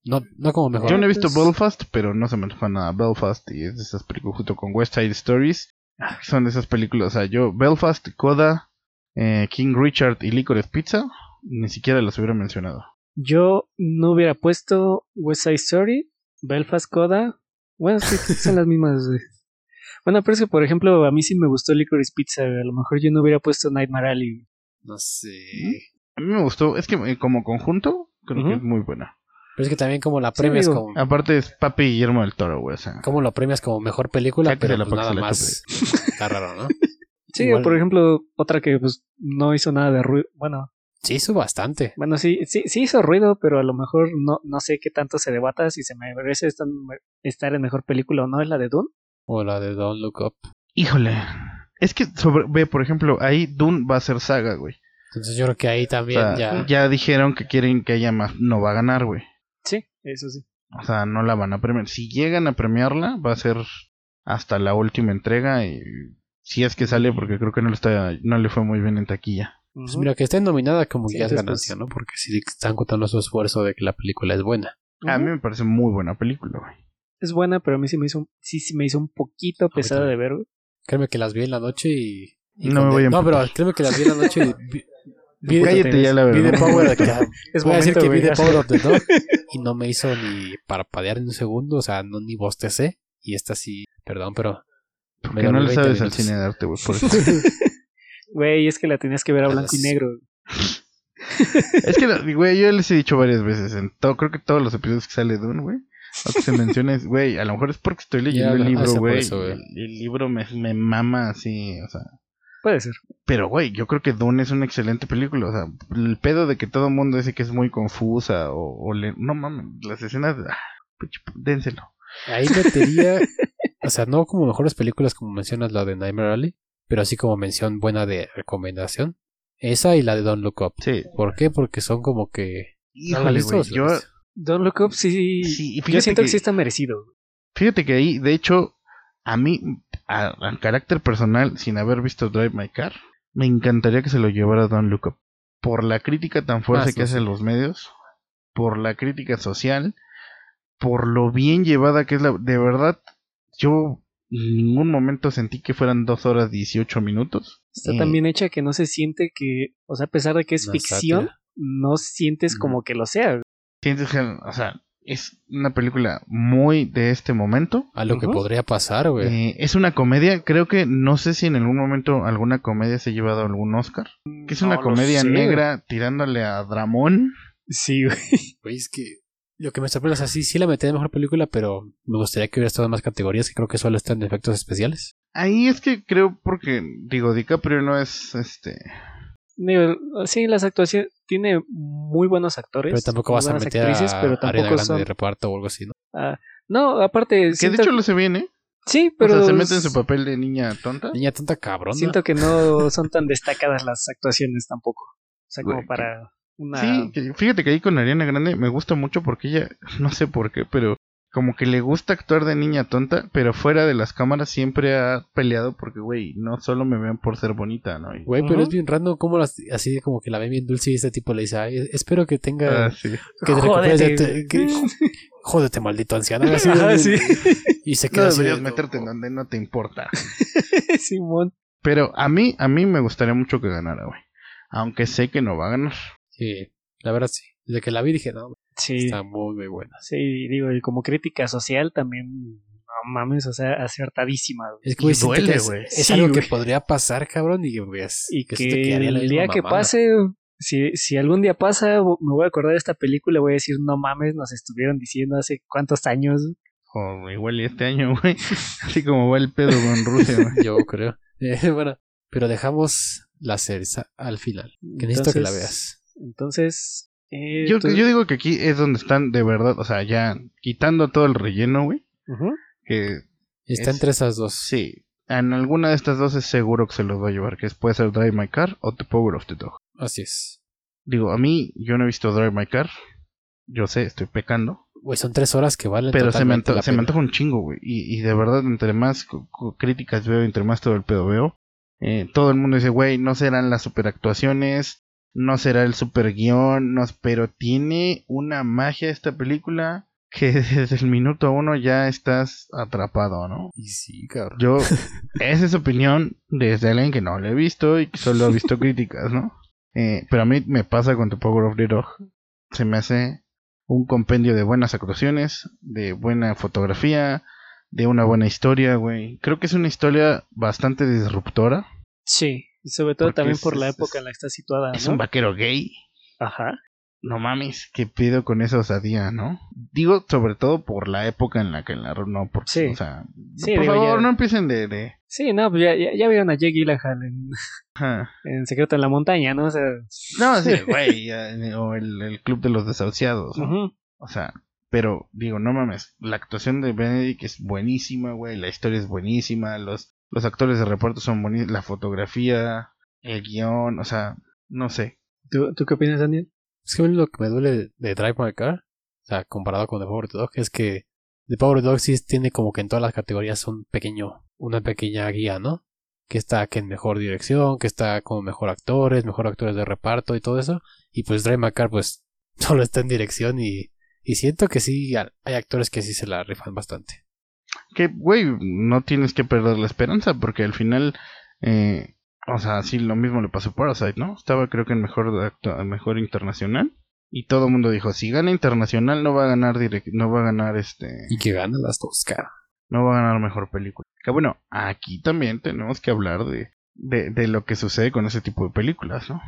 no, no como mejor. Yo no he visto pues- Belfast, pero no se me antoja nada Belfast y es de esas películas junto con West Side Stories. Ah. Son de esas películas, o sea, yo Belfast, Coda, eh, King Richard y Licorice Pizza, ni siquiera las hubiera mencionado. Yo no hubiera puesto West Side Story, Belfast Coda. Bueno, sí, son las mismas. güey. Bueno, pero es que, por ejemplo, a mí sí me gustó Licorice Pizza. güey. A lo mejor yo no hubiera puesto Nightmare Alley. No sé. A mí me gustó, es que eh, como conjunto creo que es muy buena. Pero es que también como la premias como, Aparte es Papi Guillermo del Toro, güey, o sea. como lo premias como mejor película, pero la pues nada la más está raro, ¿no? Sí, Igual- por ejemplo, otra que pues no hizo nada de ruido. Bueno, Sí, hizo bastante. bueno, sí, sí, sí hizo ruido, pero a lo mejor no, no sé qué tanto se debata si se me merece estar, en mejor película o no, es la de Dune. O la de Don't Look Up. Híjole. Es que sobre, ve, por ejemplo, ahí Dune va a ser saga, güey. Entonces yo creo que ahí O también sea, ya. ya dijeron que quieren que haya más, no va a ganar, güey. Sí, eso sí. O sea, no la van a premiar. Si llegan a premiarla, va a ser hasta la última entrega y si es que sale, porque creo que no le está, no le fue muy bien en taquilla. Pues mira, que esté nominada como Sí, que ya es ganancia, ¿no? Porque sí están contando su esfuerzo de que la película es buena. A mí me parece muy buena película, güey. Es buena, pero a mí sí me hizo, sí, sí me hizo un poquito pesada de ver. güey. Créeme que las vi en la noche y. y No me voy a No, pero créeme que las vi en la noche y. Vi, vi- Cállate ya la vi verdad. The Power of the Es Voy a decir que vi güey, ya. Power of the Dog y no me hizo ni parpadear en un segundo, o sea, no ni bostecé. Y esta sí, perdón, pero. Porque no le 20 sabes al cine de arte, güey. Por eso. Güey, es que la tenías que ver a blanco y negro. es que, güey, yo les he dicho varias veces, en todo, creo que todos los episodios que sale Dune, güey, lo que se menciona es, güey, a lo mejor es porque estoy leyendo Ya, el libro, güey. El libro me, me mama así, o sea. Puede ser. Pero, güey, yo creo que Dune es una excelente película. O sea, el pedo de que todo el mundo dice que es muy confusa o, o le... No mames, las escenas... Ah, dénselo. Ahí metería, o sea, no como mejores películas como mencionas la de Nightmare Alley, pero así como mención buena de recomendación. Esa y la de Don't Look Up. Sí. ¿Por qué? Porque son como que... ¿No la Híjole, güey. Yo, visto? Don't Look Up sí. Sí, y yo siento que... que- sí está merecido. fíjate que ahí, de hecho, a mí, a, a carácter personal, sin haber visto Drive My Car, me encantaría que se lo llevara Don Look Up. Por la crítica tan fuerte Ah, que sí, hacen sí. los medios, por la crítica social, por lo bien llevada que es la... De verdad, yo en ningún momento sentí que fueran dos horas 18 minutos. Está Eh, tan bien hecha que no se siente que. O sea, a pesar de que es ficción, sátira. no sientes como que lo sea. sientes que, o sea, es una película muy de este momento. A lo que podría pasar, güey. Eh, es una comedia, creo que no sé si en algún momento alguna comedia se ha llevado algún Oscar. Que es No una comedia sé, negra tirándole a Dramón. Sí, güey. Güey, es que lo que me sorprende es así, sí la metí de mejor película, pero me gustaría que hubiera estado en más categorías que creo que solo están en efectos especiales. Ahí es que creo porque, digo, DiCaprio no es este. Digo, sí, las actuaciones. Tiene muy buenos actores. Pero tampoco vas a meter actrices, a pero tampoco son. de reparto o algo así, ¿no? ah, no, aparte. Que de siento- hecho lo se viene. Sí, pero. o sea, se mete en su papel de niña tonta. Niña tanta cabrón. Siento que no son tan destacadas las actuaciones tampoco. O sea, como Güey, para una. Sí, fíjate que ahí con Ariana Grande me gusta mucho porque ella, no sé por qué, pero como que le gusta actuar de niña tonta, pero fuera de las cámaras siempre ha peleado porque, güey, no solo me ven por ser bonita, ¿no? Güey, pero Ujú. es bien random como las, así como que la ven bien dulce y este tipo le dice, "Ay, espero que tenga... Ah, sí. que te Jódete. tu- que- jódete, maldito anciano. Así, Ajá, sí. Y se No queda así deberías de- meterte en donde no te importa. Simón. Pero a mí, a mí me gustaría mucho que ganara, güey. Aunque sé que no va a ganar. Sí, la verdad sí. Desde que la vi dije, no, Sí. está muy, muy buena. Sí, digo, y como crítica social también. No mames, o sea, acertadísima. güey. Es que, güey, Y duele, es, güey. es Sí, algo güey. que podría pasar, cabrón, y, güey, es- Y que que, la el misma día que mamada. pase, si, si algún día pasa, me voy a acordar de esta película, voy a decir, no mames, nos estuvieron diciendo hace cuántos años. O igual y este año, güey. Así como va el pedo con Rusia, güey. Yo creo. Eh, bueno, pero dejamos la cereza al final. Que necesito que la veas. Entonces, eh, Yo, tú- yo digo que aquí es donde están de verdad, o sea, ya quitando todo el relleno, güey. Que Está Es- entre esas dos. sí, en alguna de estas dos es seguro que se los va a llevar. Que es- puede ser Drive My Car o The Power of the Dog. Así es. Digo, a mí, yo no he visto Drive My Car. Yo sé, estoy pecando. Güey, son tres horas que valen Pero se me, anto- la se me antoja un chingo, güey. Y, y de verdad, entre más críticas veo, entre más todo el pedo veo, eh, todo el mundo dice, güey, no serán las superactuaciones, no será el super guion, no, pero tiene una magia esta película que desde el minuto uno ya estás atrapado, ¿no? Y sí, cabrón. Yo, esa es opinión desde alguien que no lo he visto y que solo ha visto críticas, ¿no? Eh, pero a mí me pasa con The Power of the Dog. Se me hace un compendio de buenas actuaciones, de buena fotografía, de una buena historia, güey. Creo que es una historia bastante disruptora. Sí, y sobre todo Porque también es- por la es- época en la que está situada, Es un vaquero gay. Ajá. No mames, qué pido con esa osadía, ¿no? Digo, sobre todo por la época en la que la no, porque, Sí. o sea, Sí, por digo, favor, ya- no empiecen de, de Sí, no, pues ya, ya, ya vieron a Jake Gyllenhaal en, ajá. en Secreto en la Montaña, ¿no? O sea, No, sí, güey, ya, o el, el club de los desahuciados, ¿no? O sea, pero digo, no mames, la actuación de Benedict es buenísima, güey, la historia es buenísima, los, los actores de reparto son buenísimos, la fotografía, el guion, o sea, no sé. ¿Tú, ¿Tú qué opinas, Daniel? Es que a mí lo que me duele de, Drive My Car, o sea, comparado con The Power of the Dog, es que The Power of the Dog sí tiene como que en todas las categorías un pequeño, una pequeña guía, ¿no? Que está que en mejor dirección, que está como mejor actores, mejor actores de reparto y todo eso. Y pues Drive My Car pues solo está en dirección y, y siento que sí hay actores que sí se la rifan bastante. Que, güey, no tienes que perder la esperanza, porque al final, eh, o sea, sí, lo mismo le pasó a Parasite, ¿no? Estaba creo que en mejor, mejor internacional. Y todo el mundo dijo, si gana internacional no va a ganar direct no va a ganar este Y que gana las dos, cara. no va a ganar mejor película. Que bueno, aquí también tenemos que hablar de, de, de lo que sucede con ese tipo de películas, ¿no?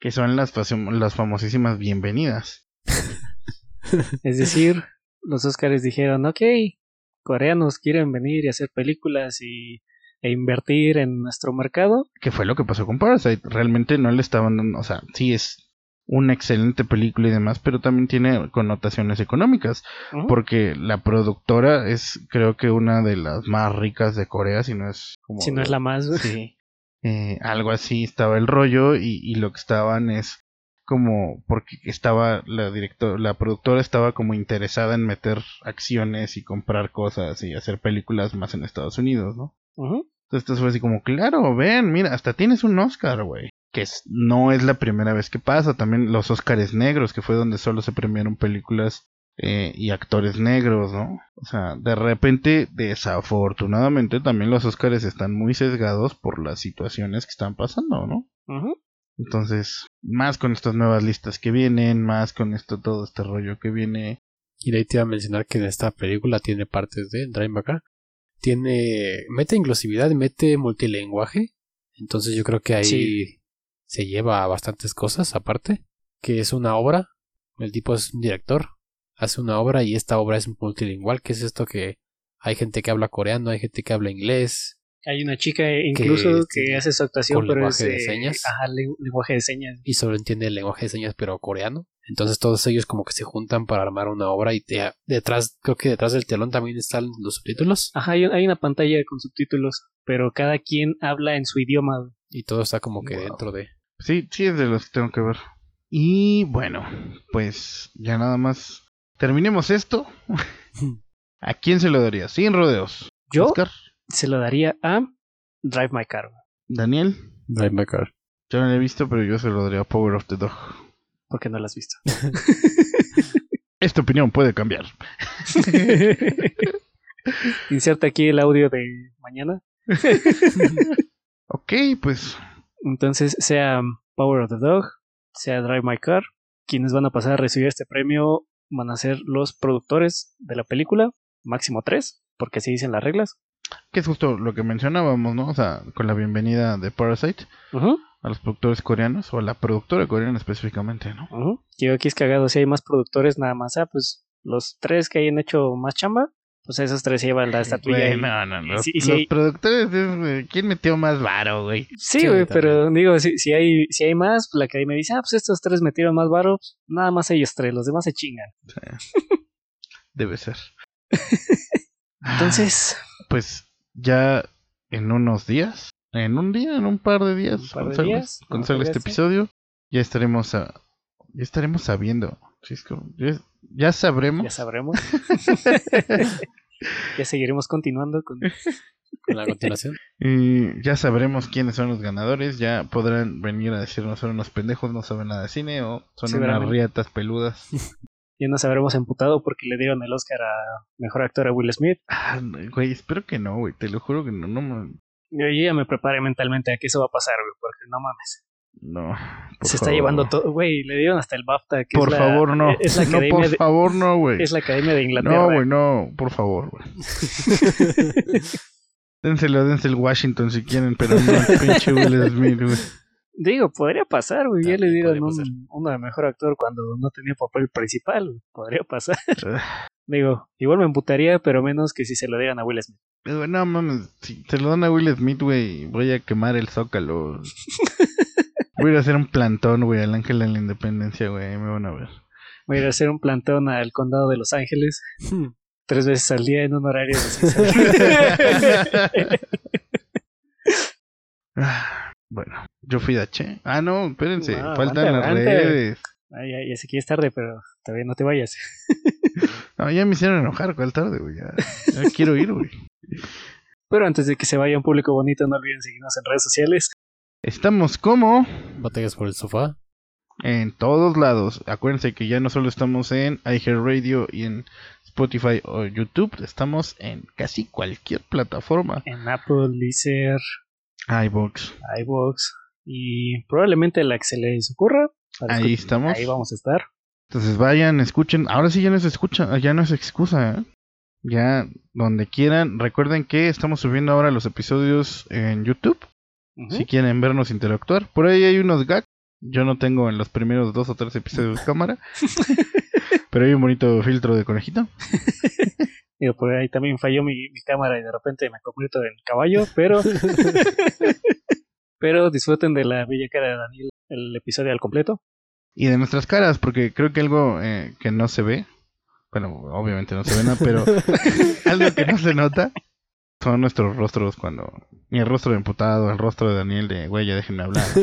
Que son las, las famosísimas bienvenidas. Es decir, los Oscars dijeron, ok, coreanos quieren venir y hacer películas y e invertir en nuestro mercado. Que fue lo que pasó con Parasite. Realmente no le estaban dando, o sea, sí es una excelente película y demás, pero también tiene connotaciones económicas, porque la productora es creo que una de las más ricas de Corea, si no es como si no es la más. Sí. Eh, algo así estaba el rollo y, y lo que estaban es como porque estaba la director la productora estaba como interesada en meter acciones y comprar cosas y hacer películas más en Estados Unidos, ¿no? Ujú. Entonces esto fue así como, claro, ven, mira, hasta tienes un Oscar, güey. Que es- no es la primera vez que pasa. También los Oscars negros, que fue donde solo se premiaron películas eh, y actores negros, ¿no? O sea, de repente, desafortunadamente, también los Oscars están muy sesgados por las situaciones que están pasando, ¿no? Ujú. Entonces, más con estas nuevas listas que vienen, más con esto, todo este rollo que viene. Y de ahí te iba a mencionar que en esta película tiene partes de Drive Car. Tiene. Mete inclusividad, mete multilenguaje. Entonces yo creo que ahí Sí. se lleva a bastantes cosas aparte. Que es una obra. El tipo es un director. Hace una obra y esta obra es multilingual. Que es esto que hay gente que habla coreano, hay gente que habla inglés. Hay una chica eh, incluso que, hace su actuación, con pero lenguaje es de señas. Ajá, len- lenguaje de señas. y solo entiende el lenguaje de señas pero coreano. Entonces todos ellos como que se juntan para armar una obra y te- detrás, creo que detrás del telón también están los subtítulos Ajá, hay, hay una pantalla con subtítulos, pero cada quien habla en su idioma. y todo está como que Wow. dentro de... Sí, sí es de los que tengo que ver. Y bueno, pues ya nada más. Terminemos esto. ¿A quién se lo daría? Sin rodeos. Yo Oscar, se lo daría a Drive My Car. Daniel. Drive My Car. Yo no lo he visto, pero yo se lo daría a Power of the Dog. porque no la has visto. Esta opinión puede cambiar. Inserta aquí el audio de mañana. Ok, pues Entonces, sea Power of the Dog, sea Drive My Car, quienes van a pasar a recibir este premio van a ser los productores de la película, máximo tres, porque así dicen las reglas. Que es justo lo que mencionábamos, ¿no? O sea, con la bienvenida de Parasite a los productores coreanos, o a la productora coreana específicamente, ¿no? ujú. Yo aquí es cagado, si hay más productores, nada más, ah, pues los tres que hayan hecho más chamba, pues esos tres llevan la estatuilla. Güey, no, no, los, Sí, sí, los hay- productores, ¿quién metió más varo, güey? Sí, Sí, güey, pero digo, si, si hay si hay más, pues la academia dice, ah, pues estos tres metieron más varo, pues, nada más ellos tres, los demás se chingan. Debe ser. Entonces, pues ya en unos días, en un día, en un par de días, Un par de cuando salga- días, cuando cuando salga salga este episodio, ya estaremos a, ya estaremos sabiendo, Chisco, ya, ya sabremos. ya sabremos. ya seguiremos continuando con Con la continuación. Y ya sabremos quiénes son los ganadores, ya podrán venir a decirnos son unos pendejos, no saben nada de cine o son unas riatas peludas. ya nos habremos emputado porque le dieron el Oscar a mejor actor a Will Smith. Ah, güey, espero que no, güey, te lo juro que no, no, me- Yo ya me preparé mentalmente a que eso va a pasar, güey, porque no mames. no. por Se está llevando todo, güey, le dieron hasta el BAFTA. Que Por es la- favor, no. Es la no, academia, por de, favor, no, güey. es la academia de Inglaterra. No, güey, no, por favor, güey. Dénselo, dense el Washington si quieren, pero no el pinche Will Smith, güey. Digo, podría pasar, güey. Ya le dieron un, uno de mejor actor cuando no tenía papel principal. güey. Podría pasar. Digo, igual me emputaría, pero menos que si se lo dieran a Will Smith. No mames, si se lo dan a Will Smith, güey, voy a quemar el zócalo. Voy a ir a hacer un plantón, güey, al Ángel de la Independencia, güey, me van a ver. Voy a ir a hacer un plantón al condado de Los Ángeles tres veces al día en un horario de. Ah, bueno, yo fui de H. Ah, no, espérense, No, faltan aguanta, las aguanta. redes. Ah, ya, ya sé que ya es tarde, pero todavía no te vayas. No, ya me hicieron enojar, ¿cuál tarde, güey? Ya, ya quiero ir, güey. Pero antes de que se vaya un público bonito, no olviden seguirnos en redes sociales. Estamos como Batallas por el sofá. en todos lados. Acuérdense que ya no solo estamos en iHeartRadio y en Spotify o YouTube, estamos en casi cualquier plataforma. En Apple, Deezer, iBox. iVoox y probablemente la que se les ocurra. para Ahí estamos. Ahí vamos a estar. Entonces vayan, escuchen. Ahora sí ya no se escucha, ya no es excusa, ¿eh? Ya donde quieran. Recuerden que estamos subiendo ahora los episodios en YouTube. Si quieren vernos interactuar. Por ahí hay unos gags. Yo no tengo en los primeros dos o tres episodios cámara. pero hay un bonito filtro de conejito. Digo, por ahí también falló mi, mi cámara y de repente me convierto en caballo, pero pero disfruten de la bella cara de Daniel el episodio al completo. Y de nuestras caras, porque creo que algo eh, que no se ve, bueno, obviamente no se ve nada, pero algo que no se nota son nuestros rostros cuando... Mi rostro de emputado, el rostro de Daniel de, güey, ya déjenme hablar.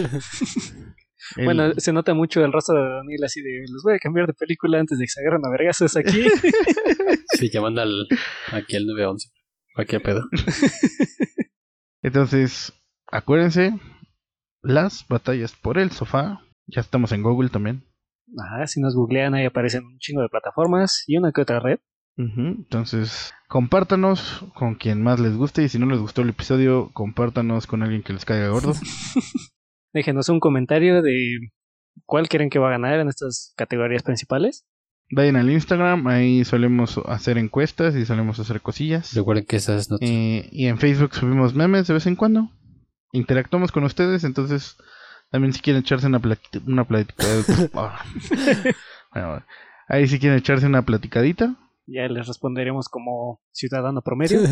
El- Bueno, se nota mucho el rostro de Daniel así de, los voy a cambiar de película antes de que se agarren a vergazos aquí. Sí, llamando al, aquí al 911. Cualquier pedo. Entonces, acuérdense, las batallas por el sofá, ya estamos en Google también. Ajá, si nos googlean ahí aparecen un chingo de plataformas y una que otra red. Ujú, Entonces, compártanos con quien más les guste y si no les gustó el episodio, compártanos con alguien que les caiga gordo. Déjenos un comentario de cuál creen que va a ganar en estas categorías principales. Vayan al Instagram, ahí solemos hacer encuestas y solemos hacer cosillas. Recuerden que esas no... Eh, y en Facebook subimos memes de vez en cuando. Interactuamos con ustedes, entonces también si quieren echarse una platicadita... Una platica- Ah. Bueno, ahí si quieren echarse una platicadita. Ya les responderemos como ciudadano promedio.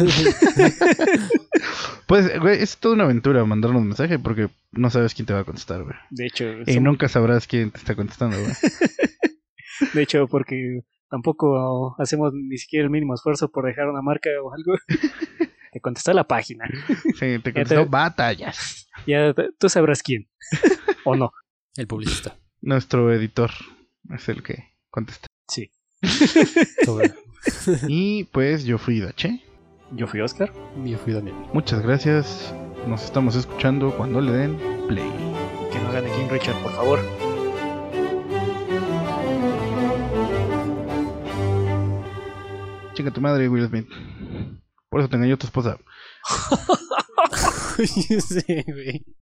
Pues, güey, es toda una aventura mandarnos mensaje porque no sabes quién te va a contestar, güey. De hecho, Y nunca sabrás quién te está contestando, güey. de hecho, porque tampoco hacemos ni siquiera el mínimo esfuerzo por dejar una marca o algo. Te contestó la página. Sí, te te- contestó batallas. Ya tú sabrás quién. o no. El publicista. Nuestro editor es el que contesta. Sí. Y pues yo fui Dache. Yo fui Oscar. Yo fui Daniel. Muchas gracias. Nos estamos escuchando cuando le den play. Que no gane King Richard, por favor. Chica tu madre, Will Smith. Por eso te engañó tu esposa.